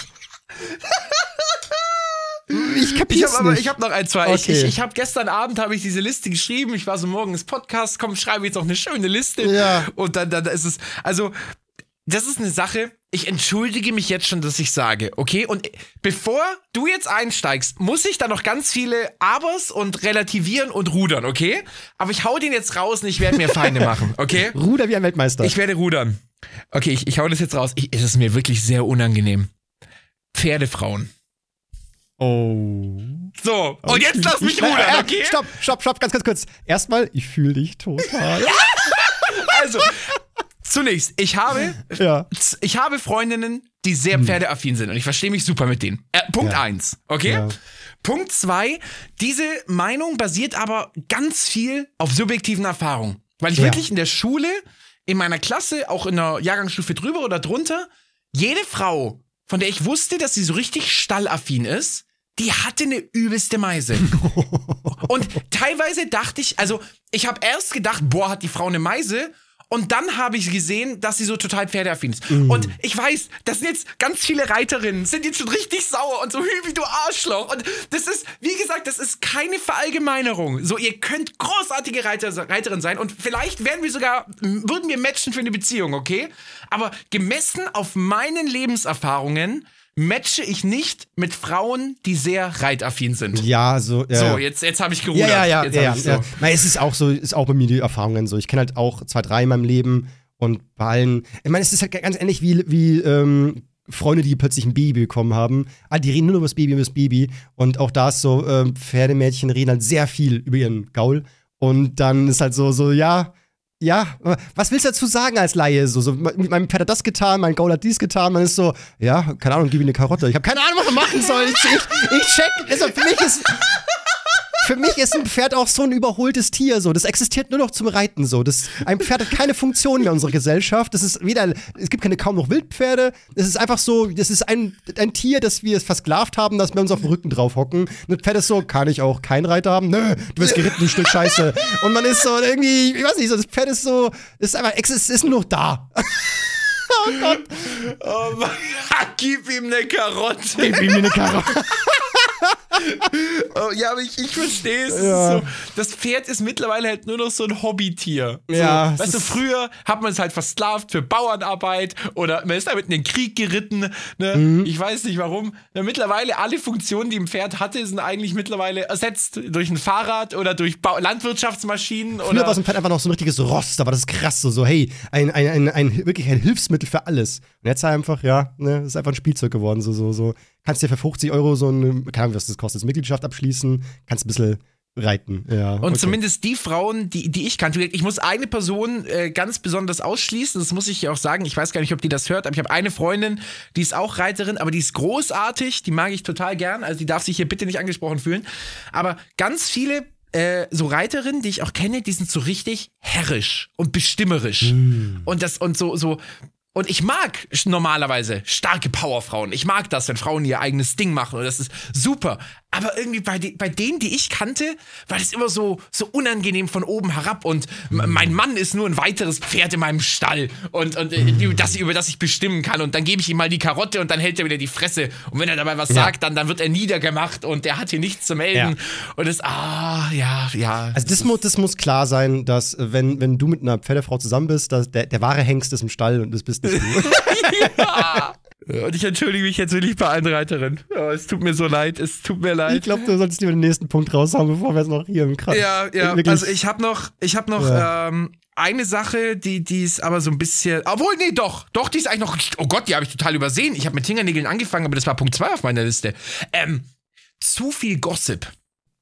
Ich Ich kapier's habe aber, nicht. ich habe noch ein, zwei. Ich, Okay. ich, ich habe gestern Abend habe ich diese Liste geschrieben. Ich war so morgen ins Podcast, komm, schreibe jetzt noch eine schöne Liste. Ja. Und dann, dann ist es, also das ist eine Sache. Ich entschuldige mich jetzt schon, dass ich sage, okay? Und bevor du jetzt einsteigst, muss ich da noch ganz viele Abers und relativieren und rudern, okay? Aber ich hau den jetzt raus und ich werde mir Feinde (laughs) machen, okay? Ruder wie ein Weltmeister. Ich werde rudern. Okay, ich, ich hau das jetzt raus. Ich, es ist mir wirklich sehr unangenehm. Pferdefrauen. oh. So, und jetzt lass mich rudern, okay? Stopp, stopp, stopp, ganz, ganz kurz. Erstmal, ich fühle dich total. (laughs) Also, zunächst, ich habe, (laughs) ja. ich habe Freundinnen, die sehr pferdeaffin sind und ich verstehe mich super mit denen. Äh, Punkt Ja. eins, okay? Ja. Punkt zwei, diese Meinung basiert aber ganz viel auf subjektiven Erfahrungen. Weil ich Ja. wirklich in der Schule, in meiner Klasse, auch in der Jahrgangsstufe drüber oder drunter, jede Frau, von der ich wusste, dass sie so richtig stallaffin ist, die hatte eine übelste Meise. (laughs) Und teilweise dachte ich, also ich habe erst gedacht, boah, hat die Frau eine Meise. Und dann habe ich gesehen, dass sie so total pferdeaffin ist. Und ich weiß, das sind jetzt ganz viele Reiterinnen, sind jetzt schon richtig sauer und so, Hübi, du Arschloch. Und das ist, wie gesagt, das ist keine Verallgemeinerung. So, ihr könnt großartige Reiter, Reiterin sein und vielleicht werden wir sogar, würden wir matchen für eine Beziehung, okay? Aber gemessen auf meinen Lebenserfahrungen matche ich nicht mit Frauen, die sehr reitaffin sind. Ja, so. Ja, So, jetzt, jetzt habe ich Ja, gerudert. ja, ja, ja, ja, ich so. ja. Na, es ist auch so, ist auch bei mir die Erfahrungen so. Ich kenne halt auch zwei, drei in meinem Leben und bei allen. Ich meine, es ist halt ganz ähnlich wie, wie ähm, Freunde, die plötzlich ein Baby bekommen haben. Ah, die reden nur über das Baby, über das Baby. Und auch da ist so, ähm, Pferdemädchen reden halt sehr viel über ihren Gaul. Und dann ist halt so, so, ja. Ja, was willst du dazu sagen als Laie? So, so, meinem Pferd hat das getan, mein Gaul hat dies getan. Man ist so, ja, keine Ahnung, gib ihm eine Karotte. Ich habe keine Ahnung, was man machen soll. Ich, ich, ich check. Also für mich ist, für mich ist ein Pferd auch so ein überholtes Tier. So, das existiert nur noch zum Reiten. So, das, ein Pferd hat keine Funktion mehr in unserer Gesellschaft. Das ist weder, es gibt keine kaum noch Wildpferde. Es ist einfach so, das ist ein, ein Tier, das wir versklavt haben, dass wir uns auf dem Rücken drauf hocken. Ein Pferd ist so, kann ich auch keinen Reiter haben? Nö, du wirst geritten, du Stück Scheiße. Und man ist so irgendwie, ich weiß nicht, so, das Pferd ist so, ist einfach, es ist, nur noch da. (laughs) Oh Mann, (laughs) gib ihm eine Karotte. Gib ihm eine Karotte. (laughs) Oh, ja, aber ich, ich verstehe es. Ja. So, das Pferd ist mittlerweile halt nur noch so ein Hobbytier. So, Ja, Weißt du, ist- früher hat man es halt versklavt für Bauernarbeit oder man ist damit in den Krieg geritten. Ne? Mhm. Ich weiß nicht warum. Ja, mittlerweile alle Funktionen, die ein Pferd hatte, sind eigentlich mittlerweile ersetzt durch ein Fahrrad oder durch Bau Landwirtschaftsmaschinen. Früher oder war so ein Pferd einfach noch so ein richtiges Rost, war das krass, so, so hey, ein, ein, ein, ein, wirklich ein Hilfsmittel für alles. Und jetzt einfach, ja, ne, ist einfach ein Spielzeug geworden, so, so, so. Kannst dir für 50 Euro so eine, keine Ahnung, was das kostet, Mitgliedschaft abschließen, kannst ein bisschen reiten, ja. Und okay. zumindest die Frauen, die, die ich kannte, ich muss eine Person äh, ganz besonders ausschließen, das muss ich ja auch sagen, ich weiß gar nicht, ob die das hört, aber ich habe eine Freundin, die ist auch Reiterin, aber die ist großartig, die mag ich total gern, also die darf sich hier bitte nicht angesprochen fühlen. Aber ganz viele äh, so Reiterinnen, die ich auch kenne, die sind so richtig herrisch und bestimmerisch. Und das, und so, so, und ich mag normalerweise starke Powerfrauen. Ich mag das, wenn Frauen ihr eigenes Ding machen. Und das ist super. Aber irgendwie bei, de bei denen, die ich kannte, war das immer so, so unangenehm von oben herab. Und m- mein Mann ist nur ein weiteres Pferd in meinem Stall. Und, und äh, die- das, über das ich bestimmen kann. Und dann gebe ich ihm mal die Karotte und dann hält er wieder die Fresse. Und wenn er dabei was sagt, dann, dann wird er niedergemacht und der hat hier nichts zu melden. Ja. Und das, ah, ja, ja. Also das, mu das muss klar sein, dass äh, wenn, wenn du mit einer Pferdefrau zusammen bist, dass der, der wahre Hengst ist im Stall und das bist (laughs) ja. Und ich entschuldige mich jetzt wirklich bei allen Reiterinnen. Oh, es tut mir so leid, es tut mir leid. ich glaube, du solltest lieber den nächsten Punkt raushauen, bevor wir es noch hier im Kreis. Ja, ja. Wirklich- Also ich habe noch, ich habe noch Ja. ähm, eine Sache, die, die ist aber so ein bisschen. Obwohl, nee, doch, doch, die ist eigentlich noch. Oh Gott, die habe ich total übersehen. Ich habe mit Fingernägeln angefangen, aber das war Punkt 2 auf meiner Liste. Ähm, zu viel Gossip.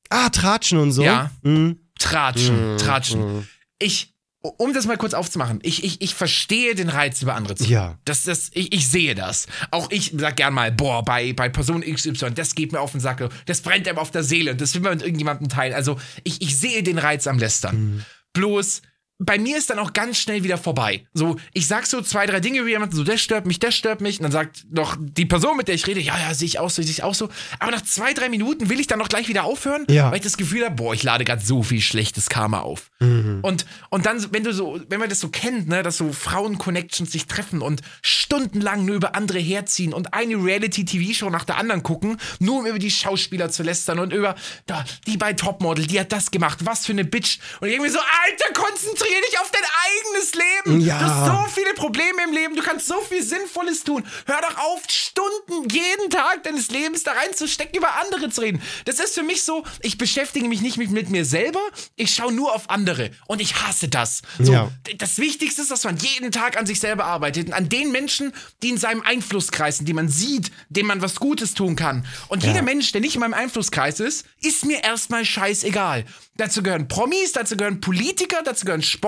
Ah, Tratschen und so. Ja. Mhm. Tratschen, Mhm, tratschen. mhm. Ich, um das mal kurz aufzumachen, ich, ich, ich verstehe den Reiz, über andere zu Ja. Das, das, ich, ich sehe das. Auch ich sag gern mal, boah, bei, bei Person XY, das geht mir auf den Sack, das brennt einem auf der Seele und das will man mit irgendjemandem teilen. Also ich, ich sehe den Reiz am Lästern. Bloß, bei mir ist dann auch ganz schnell wieder vorbei. So, ich sag so zwei, drei Dinge über jemanden, so, das stört mich, das stört mich. Und dann sagt doch die Person, mit der ich rede, ja, ja, sehe ich auch so, sehe ich auch so. Aber nach zwei, drei Minuten will ich dann noch gleich wieder aufhören, Ja. weil ich das Gefühl habe, boah, ich lade gerade so viel schlechtes Karma auf. Und, und dann, wenn du so, wenn man das so kennt, ne, dass so Frauen-Connections sich treffen und stundenlang nur über andere herziehen und eine Reality-TV-Show nach der anderen gucken, nur um über die Schauspieler zu lästern und über, da, die bei Topmodel, die hat das gemacht, was für eine Bitch. Und irgendwie so, Alter, konzentrier dich auf dein eigenes Leben. Ja. Du hast so viele Probleme im Leben, du kannst so viel Sinnvolles tun. Hör doch auf, Stunden jeden Tag deines Lebens da reinzustecken, über andere zu reden. Das ist für mich so, ich beschäftige mich nicht mit, mit mir selber, ich schaue nur auf andere und ich hasse das. So, Ja. Das Wichtigste ist, dass man jeden Tag an sich selber arbeitet und an den Menschen, die in seinem Einflusskreis sind, die man sieht, dem man was Gutes tun kann. Und jeder Mensch, der nicht in meinem Einflusskreis ist, ist mir erstmal scheißegal. Dazu gehören Promis, dazu gehören Politiker, dazu gehören Sportler,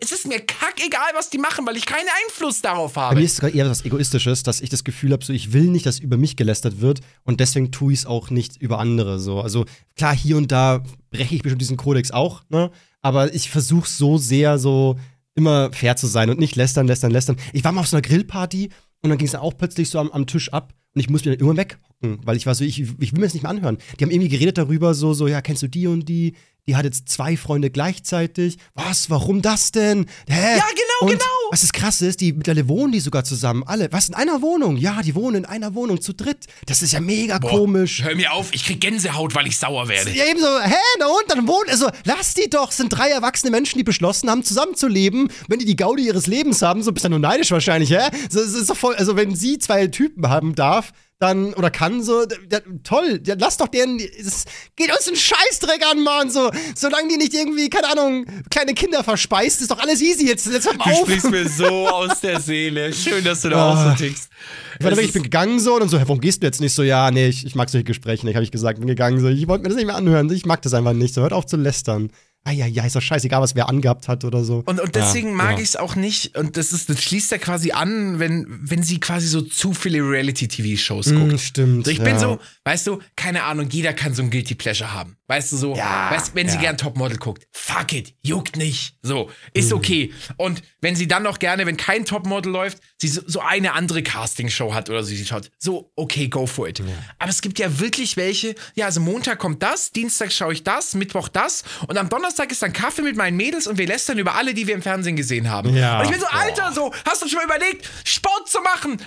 es ist mir kackegal, was die machen, weil ich keinen Einfluss darauf Bei habe. mir ist es sogar eher was Egoistisches, dass ich das Gefühl habe, so ich will nicht, dass über mich gelästert wird und deswegen tue ich es auch nicht über andere. So. Also klar, hier und da breche ich bestimmt diesen Kodex auch, ne? Aber ich versuche so sehr so immer fair zu sein und nicht lästern, lästern, lästern. Ich war mal auf so einer Grillparty und dann ging es auch plötzlich so am, am Tisch ab und ich musste mir dann immer weghocken, weil ich war so, ich, ich will mir das nicht mehr anhören. Die haben irgendwie geredet darüber, so, so, ja, kennst du die und die? Die hat jetzt zwei Freunde gleichzeitig. Was? Warum das denn? Hä? Ja, genau, und genau. Was das krasse ist, die mittlerweile wohnen die sogar zusammen. Alle. Was? In einer Wohnung? Ja, die wohnen in einer Wohnung zu dritt. Das ist ja mega Boah, komisch. Hör mir auf, ich krieg Gänsehaut, weil ich sauer werde. Ja, eben so, hä, na und, dann wohnen, also, lass die doch, sind drei erwachsene Menschen, die beschlossen haben, zusammenzuleben. Wenn die die Gaudi ihres Lebens haben, so bist du nur neidisch wahrscheinlich, hä? So, ist doch voll, also, wenn sie zwei Typen haben darf, dann, oder kann, so, ja, toll, ja, lass doch deren, es geht uns einen Scheißdreck an, Mann, so, solange die nicht irgendwie, keine Ahnung, kleine Kinder verspeist, ist doch alles easy, jetzt, jetzt hör mal Du auf. sprichst mir so (laughs) aus der Seele. Schön, dass du da Ah. auch so tickst. Ich, war ich bin gegangen so und dann so, warum gehst du jetzt nicht so? Ja, nee, ich, ich mag solche Gespräche nicht, habe ich gesagt. Bin gegangen so, ich wollte mir das nicht mehr anhören. Ich mag das einfach nicht. So, hört auf zu lästern. Ah ja, ja, ist doch scheißegal, was wer angehabt hat oder so. Und, und deswegen ja, mag ja. ich es auch nicht, und das ist, das schließt ja quasi an, wenn, wenn sie quasi so zu viele Reality-TV-Shows guckt. Mm, stimmt. So, ich bin ja. so, weißt du, keine Ahnung, jeder kann so ein Guilty Pleasure haben. Weißt du, so, Ja, weißt, wenn sie gern Topmodel guckt, fuck it, juckt nicht. So, Mhm. ist okay. Und wenn sie dann noch gerne, wenn kein Topmodel läuft, sie so, so eine andere Castingshow hat oder so, sie schaut, so, okay, go for it. Aber es gibt ja wirklich welche, ja, also Montag kommt das, Dienstag schaue ich das, Mittwoch das und am Donnerstag ist dann Kaffee mit meinen Mädels und wir lästern über alle, die wir im Fernsehen gesehen haben. Ja. Und ich bin so, Alter, so, hast du schon mal überlegt, Sport zu machen,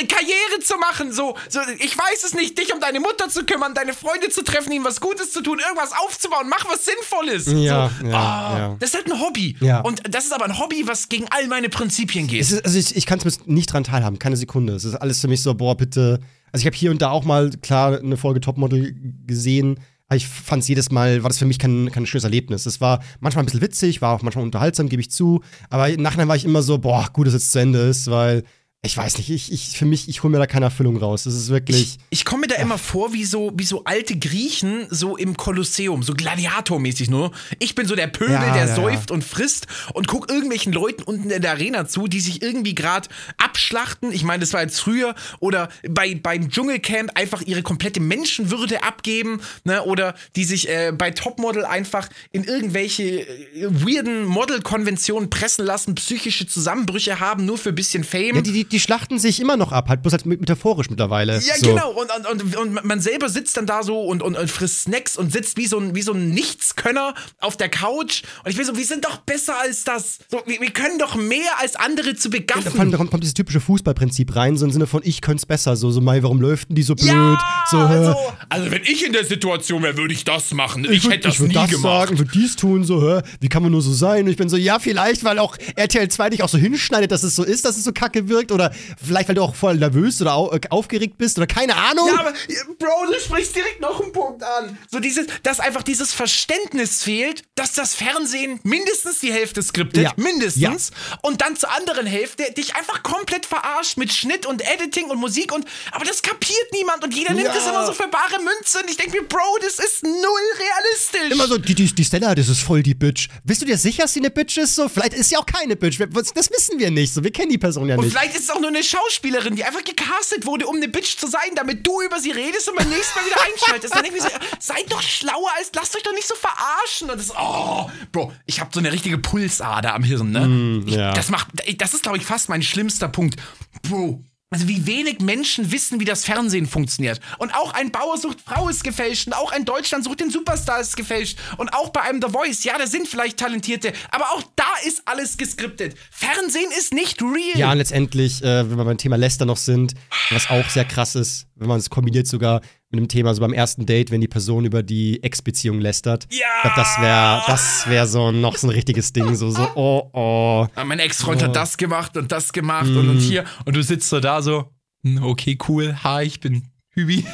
äh, Karriere zu machen, so, so, ich weiß es nicht, dich um deine Mutter zu kümmern, deine Freunde zu treffen, ihnen was Gutes zu tun, irgendwas aufzubauen, mach was Sinnvolles. Ja, so, ja, ah, ja. Das ist halt ein Hobby. Ja. Und das ist aber ein Hobby, was gegen all meine Prinzipien geht. Ist, also ich, ich kann es nicht dran teilhaben, keine Sekunde. Es ist alles für mich so, boah, bitte. Also ich habe hier und da auch mal, klar, eine Folge Topmodel gesehen. Ich fand es jedes Mal, war das für mich kein, kein schönes Erlebnis. Es war manchmal ein bisschen witzig, war auch manchmal unterhaltsam, gebe ich zu. Aber im Nachhinein war ich immer so, boah, gut, dass es zu Ende ist, weil ich weiß nicht, ich, ich für mich, ich hole mir da keine Erfüllung raus. Das ist wirklich. Ich, ich komme mir da immer vor wie so, wie so alte Griechen, so im Kolosseum, so Gladiatormäßig nur. Ich bin so der Pöbel, Ja, der ja, säuft und frisst und guck irgendwelchen Leuten unten in der Arena zu, die sich irgendwie gerade abschlachten. Ich meine, das war jetzt früher. Oder bei, beim Dschungelcamp einfach ihre komplette Menschenwürde abgeben. Ne? Oder die sich äh, bei Topmodel einfach in irgendwelche äh, weirden Modelkonventionen pressen lassen, psychische Zusammenbrüche haben, nur für ein bisschen Fame. ja, die, die, die schlachten sich immer noch ab, halt bloß halt metaphorisch mittlerweile. Ja, so. genau. Und, und, und, und man selber sitzt dann da so und, und, und frisst Snacks und sitzt wie so ein, wie so ein Nichtskönner auf der Couch. Und ich bin so, wir sind doch besser als das. So, wir, wir können doch mehr als andere zu Vor allem, begaffen. da kommt, kommt dieses typische Fußballprinzip rein, so im Sinne von, ich könnte es besser. So, so, Mai, warum läuft denn die so blöd? Ja, so, also, also wenn ich in der Situation wäre, würde ich das machen. Ich, würd- hätte das würd nie das gemacht. sagen, würde dies tun, so, hä? Wie kann man nur so sein? Und ich bin so, ja, vielleicht, weil auch RTL 2 dich auch so hinschneidet, dass es so ist, dass es so kacke wirkt. Oder vielleicht, weil du auch voll nervös oder äh, aufgeregt bist oder keine Ahnung. Ja, aber Bro, du sprichst direkt noch einen Punkt an. So dieses, dass einfach dieses Verständnis fehlt, dass das Fernsehen mindestens die Hälfte skriptet, Ja. mindestens, und dann zur anderen Hälfte dich einfach komplett verarscht mit Schnitt und Editing und Musik und aber das kapiert niemand und jeder nimmt Ja. das immer so für bare Münze und ich denke mir, Bro, das ist null realistisch. Immer so, die, die, die Stella, das ist voll die Bitch. Bist du dir sicher, dass sie eine Bitch ist? So, vielleicht ist sie auch keine Bitch. Das wissen wir nicht. So, wir kennen die Person ja und nicht. vielleicht ist es auch nur eine Schauspielerin, die einfach gecastet wurde, um eine Bitch zu sein, damit du über sie redest und beim nächsten Mal wieder einschaltest. Dann denke ich mir so, seid doch schlauer als, lasst euch doch nicht so verarschen. Und das, oh, Bro, ich habe so eine richtige Pulsader am Hirn, ne? ich, ja. Das macht, das ist, glaube ich, fast mein schlimmster Punkt. Bro. Also wie wenig Menschen wissen, wie das Fernsehen funktioniert. Und auch ein Bauer sucht Frau ist gefälscht und auch ein Deutschland sucht den Superstar ist gefälscht. Und auch bei einem The Voice, ja, da sind vielleicht Talentierte, aber auch da ist alles geskriptet. Fernsehen ist nicht real. Ja, und letztendlich, äh, wenn wir beim Thema Läster noch sind, was auch sehr krass ist, wenn man es kombiniert sogar mit dem Thema, so beim ersten Date, wenn die Person über die Ex-Beziehung lästert. Ja! Ich glaube, das wäre das wär so noch so ein richtiges Ding. So, so, oh, oh. Ah, mein Ex-Freund hat das gemacht und das gemacht und, Mhm. und hier. Und du sitzt so da so, hm, okay, cool, hi, ich bin Hübi.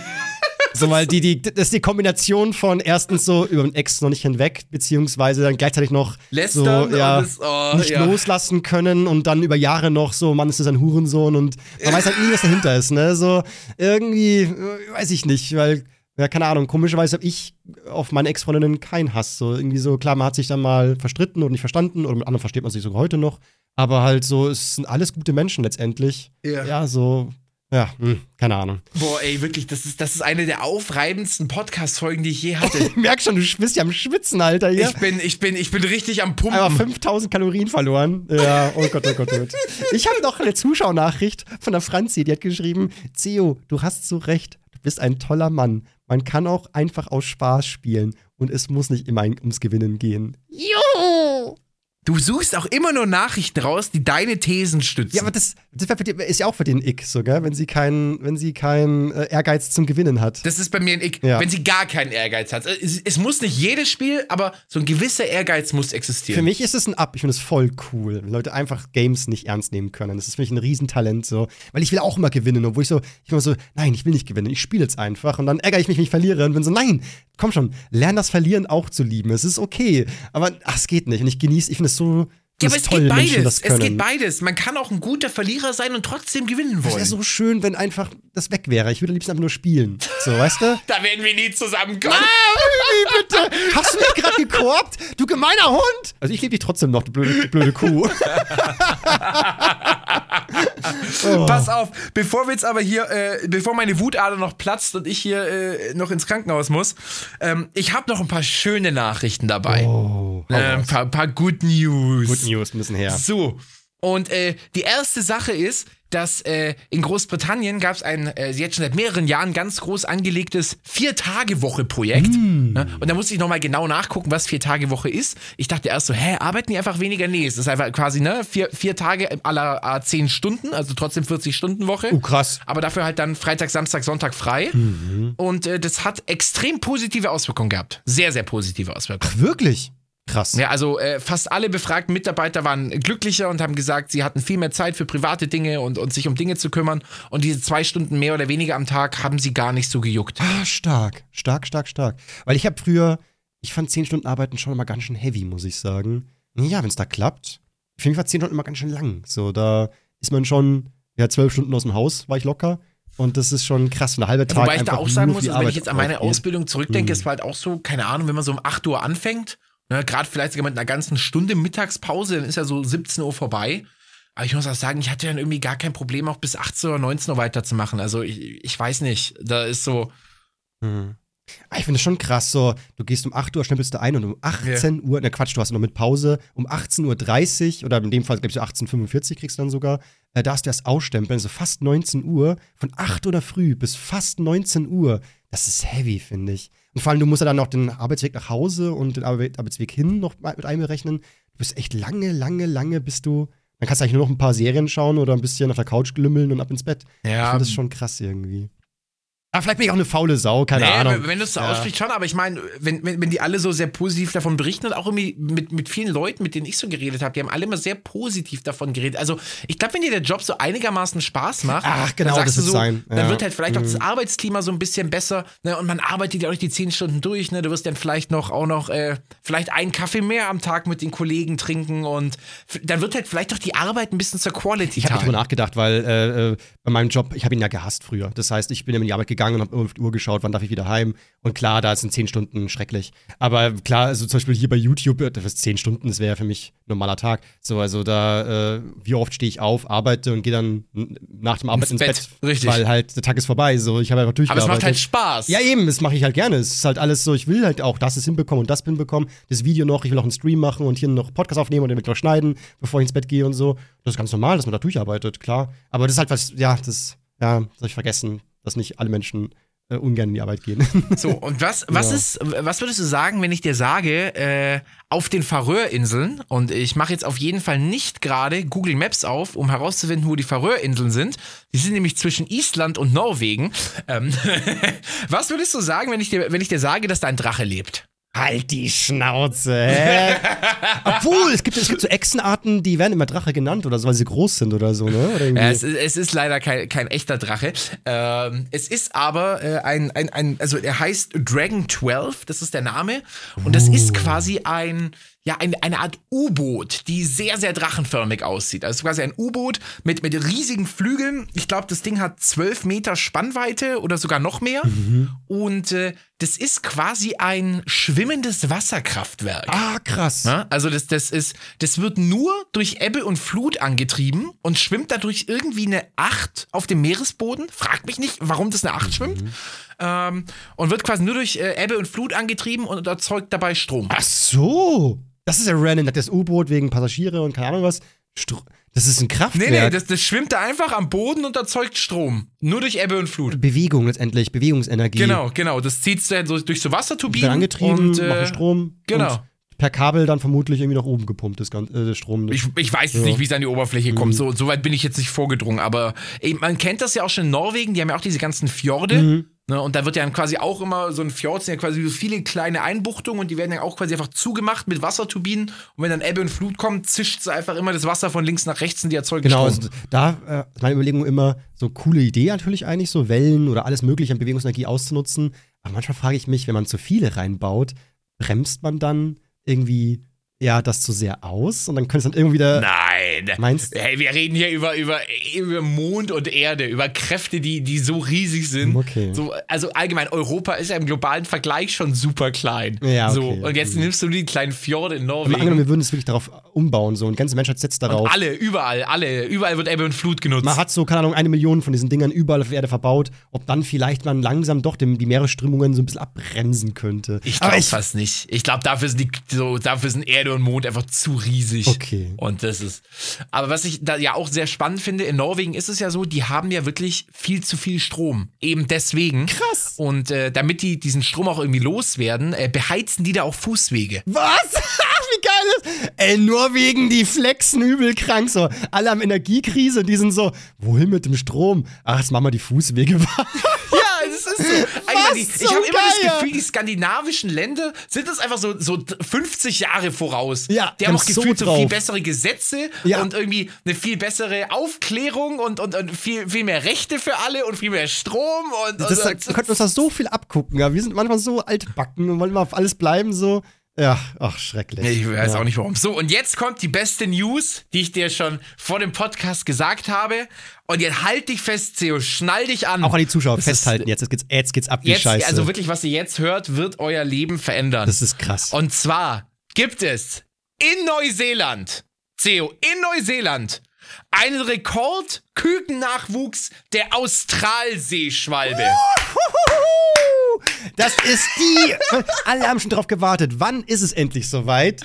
So, weil die, die, das ist die Kombination von erstens so über den Ex noch nicht hinweg, beziehungsweise dann gleichzeitig noch Lästern so, ja, das- oh, nicht ja. loslassen können und dann über Jahre noch so, Mann, ist das ein Hurensohn und man weiß halt nie, was dahinter ist, ne? So, irgendwie, äh, weiß ich nicht, weil ja, keine Ahnung, komischerweise habe ich auf meine Ex-Freundinnen keinen Hass. So irgendwie so, klar, man hat sich dann mal verstritten oder nicht verstanden oder mit anderen versteht man sich sogar heute noch. Aber halt so, es sind alles gute Menschen letztendlich. Ja. Ja, so, ja, hm, keine Ahnung. Boah, ey, wirklich, das ist, das ist eine der aufreibendsten Podcast-Folgen, die ich je hatte. (laughs) Ich merk schon, du bist ja am Schwitzen, Alter, hier. Ich bin, ich bin, ich bin richtig am Pumpen. Einfach 5000 Kalorien verloren. Ja, oh Gott, oh Gott, oh Gott. Ich habe noch eine Zuschauernachricht von der Franzi, die hat geschrieben: Zeo, du hast so recht, du bist ein toller Mann. Man kann auch einfach aus Spaß spielen und es muss nicht immer ums Gewinnen gehen. Du suchst auch immer nur Nachrichten raus, die deine Thesen stützen. Ja, aber das, das ist ja auch für den Ick so, gell? Wenn sie keinen wenn sie keinen äh, Ehrgeiz zum Gewinnen hat. Das ist bei mir ein Ick, Ja. wenn sie gar keinen Ehrgeiz hat. Es, es muss nicht jedes Spiel, aber so ein gewisser Ehrgeiz muss existieren. Für mich ist es ein Up. Ich finde es voll cool, wenn Leute einfach Games nicht ernst nehmen können. Das ist für mich ein Riesentalent so. Weil ich will auch immer gewinnen, obwohl ich so, ich immer so, nein, ich will nicht gewinnen, ich spiele jetzt einfach. Und dann ärgere ich mich, wenn ich verliere und bin so, nein, komm schon, lern das Verlieren auch zu lieben. Es ist okay. Aber ach, es geht nicht. Und ich genieße, ich finde es so. ja, das aber es toll, geht Menschen beides. das Es können. geht beides. Man kann auch ein guter Verlierer sein und trotzdem gewinnen Es wollen. wäre so schön, wenn einfach das weg wäre. Ich würde am liebsten einfach nur spielen. So, weißt du? (laughs) da werden wir nie zusammenkommen. Wie bitte? Hast du mich gerade gekorbt? Du gemeiner Hund! Also ich liebe dich trotzdem noch, du blöde, du blöde Kuh. (laughs) Oh. Pass auf, bevor wir jetzt aber hier, äh, bevor meine Wutader noch platzt und ich hier äh, noch ins Krankenhaus muss, ähm, ich habe noch ein paar schöne Nachrichten dabei. Oh, äh, ein paar, paar Good News. Good News müssen her. So. Und äh, die erste Sache ist, dass äh, in Großbritannien gab es ein, äh, jetzt schon seit mehreren Jahren ganz groß angelegtes Vier-Tage-Woche-Projekt. Ne? Und da musste ich nochmal genau nachgucken, was Vier-Tage-Woche ist. Ich dachte erst so, hä, arbeiten die einfach weniger? Nee, es ist einfach quasi, ne, vier, vier Tage aller äh, zehn Stunden, also trotzdem 40-Stunden-Woche. Oh, krass. Aber dafür halt dann Freitag, Samstag, Sonntag frei. Und äh, das hat extrem positive Auswirkungen gehabt. Sehr, sehr positive Auswirkungen. Wirklich? Krass. Ja, also äh, fast alle befragten Mitarbeiter waren glücklicher und haben gesagt, sie hatten viel mehr Zeit für private Dinge und, und sich um Dinge zu kümmern. Und diese zwei Stunden mehr oder weniger am Tag haben sie gar nicht so gejuckt. Ah, stark. Stark, stark, stark. Weil ich habe früher, ich fand 10 Stunden Arbeiten schon immer ganz schön heavy, muss ich sagen. Ja, wenn es da klappt. Für mich war 10 Stunden immer ganz schön lang. So, da ist man schon, ja, 12 Stunden aus dem Haus, war ich locker. Und das ist schon krass. Eine halbe Tag Wobei ich da auch sagen muss, also wenn ich jetzt an meine. Ausbildung zurückdenke, Mhm. es war halt auch so, keine Ahnung, wenn man so um 8 Uhr anfängt, ne, gerade vielleicht sogar mit einer ganzen Stunde Mittagspause, dann ist ja so 17 Uhr vorbei. Aber ich muss auch sagen, ich hatte dann irgendwie gar kein Problem, auch bis 18 oder 19 Uhr weiterzumachen. Also ich, ich weiß nicht, da ist so, Mhm. Ah, Ich finde es schon krass, so, du gehst um 8 Uhr, stempelst du ein und um 18 Uhr, ne Quatsch, du hast noch mit Pause, um 18.30 Uhr oder in dem Fall, glaube ich, so 18.45 Uhr kriegst du dann sogar, äh, darfst du erst ausstempeln, so fast 19 Uhr, von 8 Uhr früh bis fast 19 Uhr. Das ist heavy, finde ich. Und vor allem, du musst ja dann noch den Arbeitsweg nach Hause und den Arbe Arbeitsweg hin noch mit einberechnen. Du bist echt lange, lange, lange, bis du. Dann kannst du eigentlich nur noch ein paar Serien schauen oder ein bisschen auf der Couch glümmeln und ab ins Bett. Ich ja, finde das schon krass irgendwie. Aber vielleicht bin ich auch eine faule Sau, keine Nee, Ahnung. wenn- du es so Ja. aussprichst, schon, aber ich meine, wenn, wenn, wenn die alle so sehr positiv davon berichten und auch irgendwie mit, mit vielen Leuten, mit denen ich so geredet habe, die haben alle immer sehr positiv davon geredet. Also, ich glaube, wenn dir der Job so einigermaßen Spaß macht, Ach, genau, dann das wird so, sein. dann Ja. wird halt vielleicht auch das Mhm. Arbeitsklima so ein bisschen besser ne? und man arbeitet ja auch nicht die zehn Stunden durch. Ne? Du wirst dann vielleicht noch auch noch äh, vielleicht einen Kaffee mehr am Tag mit den Kollegen trinken und dann wird halt vielleicht auch die Arbeit ein bisschen zur Quality Ich habe Time. drüber nachgedacht, weil äh, äh, bei meinem Job, ich habe ihn ja gehasst früher. Das heißt, ich bin in die Arbeit gegangen und habe auf die Uhr geschaut, wann darf ich wieder heim. Und klar, da sind zehn Stunden schrecklich. Aber klar, also zum Beispiel hier bei YouTube, äh, das ist zehn Stunden, das wäre ja für mich ein normaler Tag. So, also da, äh, wie oft stehe ich auf, arbeite und gehe dann nach dem Arbeiten ins Bett. Bett. Richtig. Weil halt der Tag ist vorbei. So, ich habe einfach aber es durchgearbeitet. macht halt Spaß. Ja, eben, das mache ich halt gerne. Es ist halt alles so, ich will halt auch das ist hinbekommen und das hinbekommen. Das Video noch, ich will auch einen Stream machen und hier noch Podcast aufnehmen und den mit noch schneiden, bevor ich ins Bett gehe und so. Das ist ganz normal, dass man da durcharbeitet, klar. Aber das ist halt was, ja, das, ja, das hab ich vergessen, dass nicht alle Menschen äh, ungern in die Arbeit gehen. (laughs) So, und was, was Ja. ist, was würdest du sagen, wenn ich dir sage, äh, auf den Färöerinseln, und ich mache jetzt auf jeden Fall nicht gerade Google Maps auf, um herauszufinden, wo die Färöerinseln sind. Die sind nämlich zwischen Island und Norwegen. Ähm, (laughs) was würdest du sagen, wenn ich dir, wenn ich dir sage, dass da ein Drache lebt? Halt die Schnauze, hä? (laughs) Obwohl, es gibt, es gibt so Echsenarten, die werden immer Drache genannt oder so, weil sie groß sind oder so, ne? Oder. Ja, es, ist- es ist leider kein, kein echter Drache. Ähm, es ist aber äh, ein, ein, ein, also er heißt Dragon 12, das ist der Name. Und das ist quasi ein, ja, eine, eine Art U-Boot, die sehr, sehr drachenförmig aussieht. Also quasi ein U-Boot mit, mit riesigen Flügeln. Ich glaube, das Ding hat 12 Meter Spannweite oder sogar noch mehr. Und äh, das ist quasi ein schwimmendes Wasserkraftwerk. Ah, krass. Ja, also das, das ist, das wird nur durch Ebbe und Flut angetrieben und schwimmt dadurch irgendwie eine Acht auf dem Meeresboden. Fragt mich nicht, warum das eine Acht schwimmt. Ähm, und wird quasi nur durch äh, Ebbe und Flut angetrieben und erzeugt dabei Strom. Ach so. Das ist ja random. Das U-Boot wegen Passagiere und keine Ahnung was. Das ist ein Kraftwerk. Nee, nee, das, das schwimmt da einfach am Boden und erzeugt Strom. Nur durch Ebbe und Flut. Bewegung letztendlich, Bewegungsenergie. Genau, genau. Das zieht dann so durch so Wasserturbinen. Dann angetrieben, und, äh, machen Strom. genau. Und per Kabel dann vermutlich irgendwie nach oben gepumpt, das ganze äh, Strom. Ich, ich weiß jetzt Ja. nicht, wie es an die Oberfläche kommt. So, so weit bin ich jetzt nicht vorgedrungen. Aber ey, man kennt das ja auch schon in Norwegen. Die haben ja auch diese ganzen Fjorde. Mhm. Ne, und da wird ja dann quasi auch immer so ein Fjord, sind ja quasi so viele kleine Einbuchtungen und die werden ja auch quasi einfach zugemacht mit Wasserturbinen. Und wenn dann Ebbe und Flut kommt, zischt es einfach immer das Wasser von links nach rechts und die erzeugen Genau, Strom. also da äh, ist meine Überlegung immer, so coole Idee natürlich eigentlich, so Wellen oder alles mögliche an Bewegungsenergie auszunutzen. Aber manchmal frage ich mich, wenn man zu viele reinbaut, bremst man dann irgendwie ja das zu sehr aus und dann könnte es dann irgendwie wieder. Nein. Meinst du? Hey, wir reden hier über, über, über Mond und Erde, über Kräfte, die, die so riesig sind. Okay. So, also allgemein, Europa ist ja im globalen Vergleich schon super klein. Ja, so, okay. und jetzt nimmst du die kleinen Fjorde in Aber Norwegen. angenommen, wir würden es wirklich darauf umbauen, so und die ganze Menschheit setzt darauf. Und alle, überall, alle, überall wird Ebbe und Flut genutzt. Man hat so, keine Ahnung, eine Million von diesen Dingern überall auf der Erde verbaut, ob dann vielleicht man langsam doch dem, die Meeresströmungen so ein bisschen abbremsen könnte. ich Aber glaube fast nicht. Ich glaube, dafür sind die, so, dafür sind Erde und Mond einfach zu riesig. Okay. Und das ist. Aber was ich da ja auch sehr spannend finde, in Norwegen ist es ja so, die haben ja wirklich viel zu viel Strom. Eben deswegen. Krass. Und äh, damit die diesen Strom auch irgendwie loswerden, äh, beheizen die da auch Fußwege. Was? (laughs) Wie geil ist? Ey, Norwegen, die flexen übel krank so. Alle haben Energiekrise, die sind so, wohin mit dem Strom? Ach, jetzt machen wir die Fußwege (laughs) warm. (laughs) Ja, ist so. Einmal die, ich so habe immer das. Gefühl, die skandinavischen Länder sind das einfach so, so 50 Jahre voraus. Ja, die haben auch so gefühlt so, drauf. viel bessere Gesetze Ja. und irgendwie eine viel bessere Aufklärung und, und, und viel, viel mehr Rechte für alle und viel mehr Strom und, Das, und, und wir könnten uns da so viel abgucken, ja. Wir sind manchmal so altbacken und wollen immer auf alles bleiben, so. Ja, ach, schrecklich. Ich weiß ja. auch nicht warum. So, und jetzt kommt die beste News, die ich dir schon vor dem Podcast gesagt habe. Und jetzt halt dich fest, Theo, schnall dich an. Auch an die Zuschauer Das festhalten Ist, jetzt. Jetzt geht's, jetzt geht's ab wie jetzt, Scheiße. also wirklich, was ihr jetzt hört, wird euer Leben verändern. das ist krass. Und zwar gibt es in Neuseeland, Theo, in Neuseeland, einen Rekord-Kükennachwuchs der Australseeschwalbe. Das ist die. (laughs) Alle haben schon drauf gewartet. Wann ist es endlich soweit?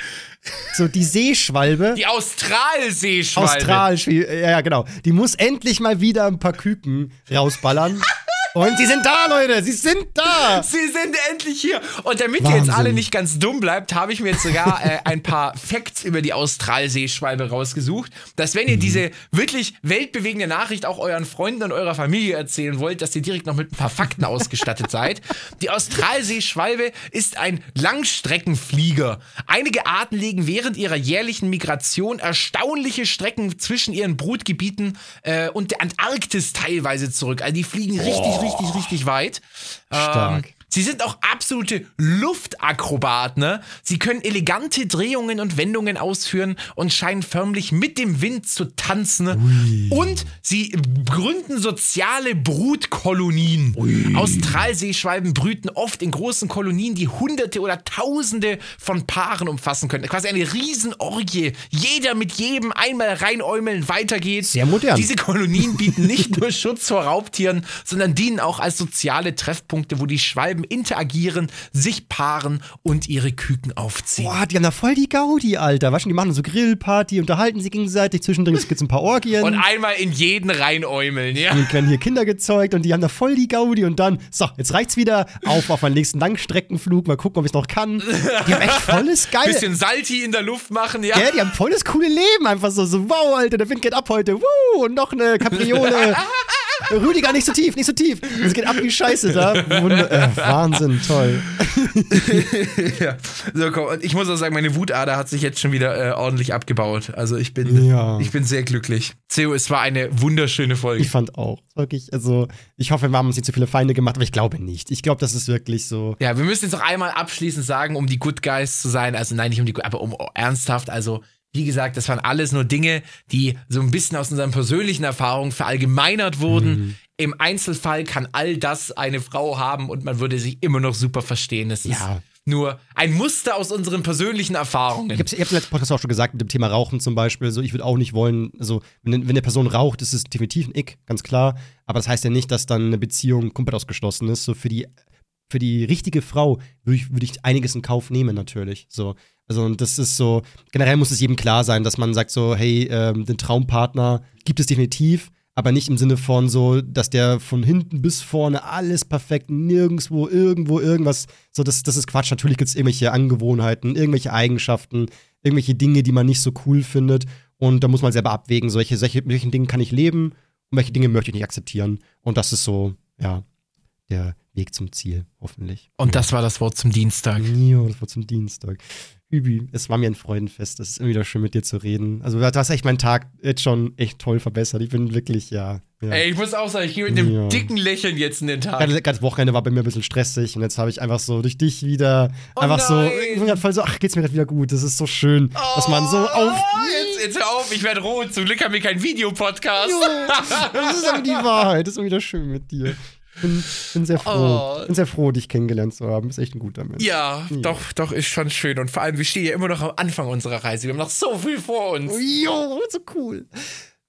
So, die Seeschwalbe. Die Australseeschwalbe. Ja, ja, genau. Die muss endlich mal wieder ein paar Küken rausballern. Und sie sind da, Leute. Sie sind da. Sie sind endlich hier. Und damit ihr jetzt Wahnsinn. alle nicht ganz dumm bleibt, habe ich mir jetzt sogar äh, ein paar Facts über die Australseeschwalbe rausgesucht, dass wenn ihr Mhm. diese wirklich weltbewegende Nachricht auch euren Freunden und eurer Familie erzählen wollt, dass ihr direkt noch mit ein paar Fakten ausgestattet seid. Die Australseeschwalbe ist ein Langstreckenflieger. Einige Arten legen während ihrer jährlichen Migration erstaunliche Strecken zwischen ihren Brutgebieten äh, und der Antarktis teilweise zurück. Also die fliegen richtig, richtig, richtig weit. Stark. Ähm, Sie sind auch absolute Luftakrobaten. Ne? Sie können elegante Drehungen und Wendungen ausführen und scheinen förmlich mit dem Wind zu tanzen. Und sie gründen soziale Brutkolonien. Australseeschwalben brüten oft in großen Kolonien, die Hunderte oder Tausende von Paaren umfassen können. Quasi eine Riesenorgie. Jeder mit jedem einmal reinäumeln, weiter geht's. Sehr modern. Diese Kolonien bieten nicht nur (laughs) Schutz vor Raubtieren, sondern dienen auch als soziale Treffpunkte, wo die Schwalben interagieren, sich paaren und ihre Küken aufziehen. Boah, die haben da voll die Gaudi, Alter. Weißt du, die machen so Grillparty, unterhalten sich gegenseitig. Zwischendrin (laughs) gibt's ein paar Orgien. Und einmal in jeden reinäumeln, ja? Und werden hier Kinder gezeugt und die haben da voll die Gaudi und dann, so, jetzt reicht's wieder auf auf meinen nächsten Langstreckenflug, mal gucken, ob ich's noch kann. Die haben echt volles (laughs) geil. Bisschen Salti in der Luft machen, ja? Ja, die haben volles coole Leben. Einfach so, so, wow, Alter, der Wind geht ab heute. Wuh, und noch eine Kapriole. (laughs) Rüdiger, nicht so tief, nicht so tief. Es geht ab wie Scheiße da. Wunder äh, Wahnsinn, toll. (laughs) ja. So, komm, und ich muss auch sagen, meine Wutader hat sich jetzt schon wieder äh, ordentlich abgebaut. Also ich bin, Ja. ich bin sehr glücklich. Theo, es war eine wunderschöne Folge. Ich fand auch. Wirklich, also, ich hoffe, wir haben uns nicht zu viele Feinde gemacht, aber ich glaube nicht. Ich glaube, das ist wirklich so. Ja, wir müssen jetzt noch einmal abschließend sagen, um die Good Guys zu sein, also nein, nicht um die Good, aber um ernsthaft, also wie gesagt, das waren alles nur Dinge, die so ein bisschen aus unseren persönlichen Erfahrungen verallgemeinert wurden. Mhm. Im Einzelfall kann all das eine Frau haben und man würde sich immer noch super verstehen. Es ist Ja. nur ein Muster aus unseren persönlichen Erfahrungen. Ich habe es letzten Podcast auch schon gesagt, mit dem Thema Rauchen zum Beispiel. So, ich würde auch nicht wollen, also, wenn, wenn eine Person raucht, ist es definitiv ein Ick, ganz klar. Aber das heißt ja nicht, dass dann eine Beziehung komplett ausgeschlossen ist. So, für die, für die richtige Frau würde ich, würde ich einiges in Kauf nehmen, natürlich. So. Also, und das ist so, generell muss es jedem klar sein, dass man sagt so, hey, ähm, den Traumpartner gibt es definitiv, aber nicht im Sinne von so, dass der von hinten bis vorne alles perfekt, nirgendwo, irgendwo, irgendwas, so, das, das ist Quatsch. Natürlich gibt es irgendwelche Angewohnheiten, irgendwelche Eigenschaften, irgendwelche Dinge, die man nicht so cool findet. Und da muss man selber abwägen, solche, solche, mit welchen Dingen kann ich leben und welche Dinge möchte ich nicht akzeptieren. Und das ist so, ja, der Weg zum Ziel, hoffentlich. Und das war das Wort zum Dienstag. Ja, das war zum Dienstag. Übi, es war mir ein Freudenfest. Es ist immer wieder schön, mit dir zu reden. Also, du hast echt meinen Tag jetzt schon echt toll verbessert. Ich bin wirklich, ja. ja. Ey, ich muss auch sagen, ich gehe mit einem Ja. dicken Lächeln jetzt in den Tag. Gerade das Wochenende war bei mir ein bisschen stressig und jetzt habe ich einfach so durch dich wieder Oh einfach so, nein. ich bin voll so, ach, geht's mir gerade wieder gut. Das ist so schön, dass man so auf. Oh, Jetzt, jetzt hör auf, ich werde rot. Zum Glück haben wir keinen Videopodcast. Das ist aber die (laughs) Wahrheit. Das ist immer wieder schön mit dir. Ich bin, bin sehr froh. Oh. Bin sehr froh, dich kennengelernt zu haben. Bist echt ein guter Mensch. Ja, doch, doch, ist schon schön. Und vor allem, wir stehen ja immer noch am Anfang unserer Reise. Wir haben noch so viel vor uns. Jo, so cool.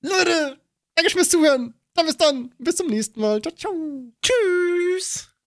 Leute, danke fürs Zuhören. Dann bis dann. Bis zum nächsten Mal. Ciao, ciao. Tschüss.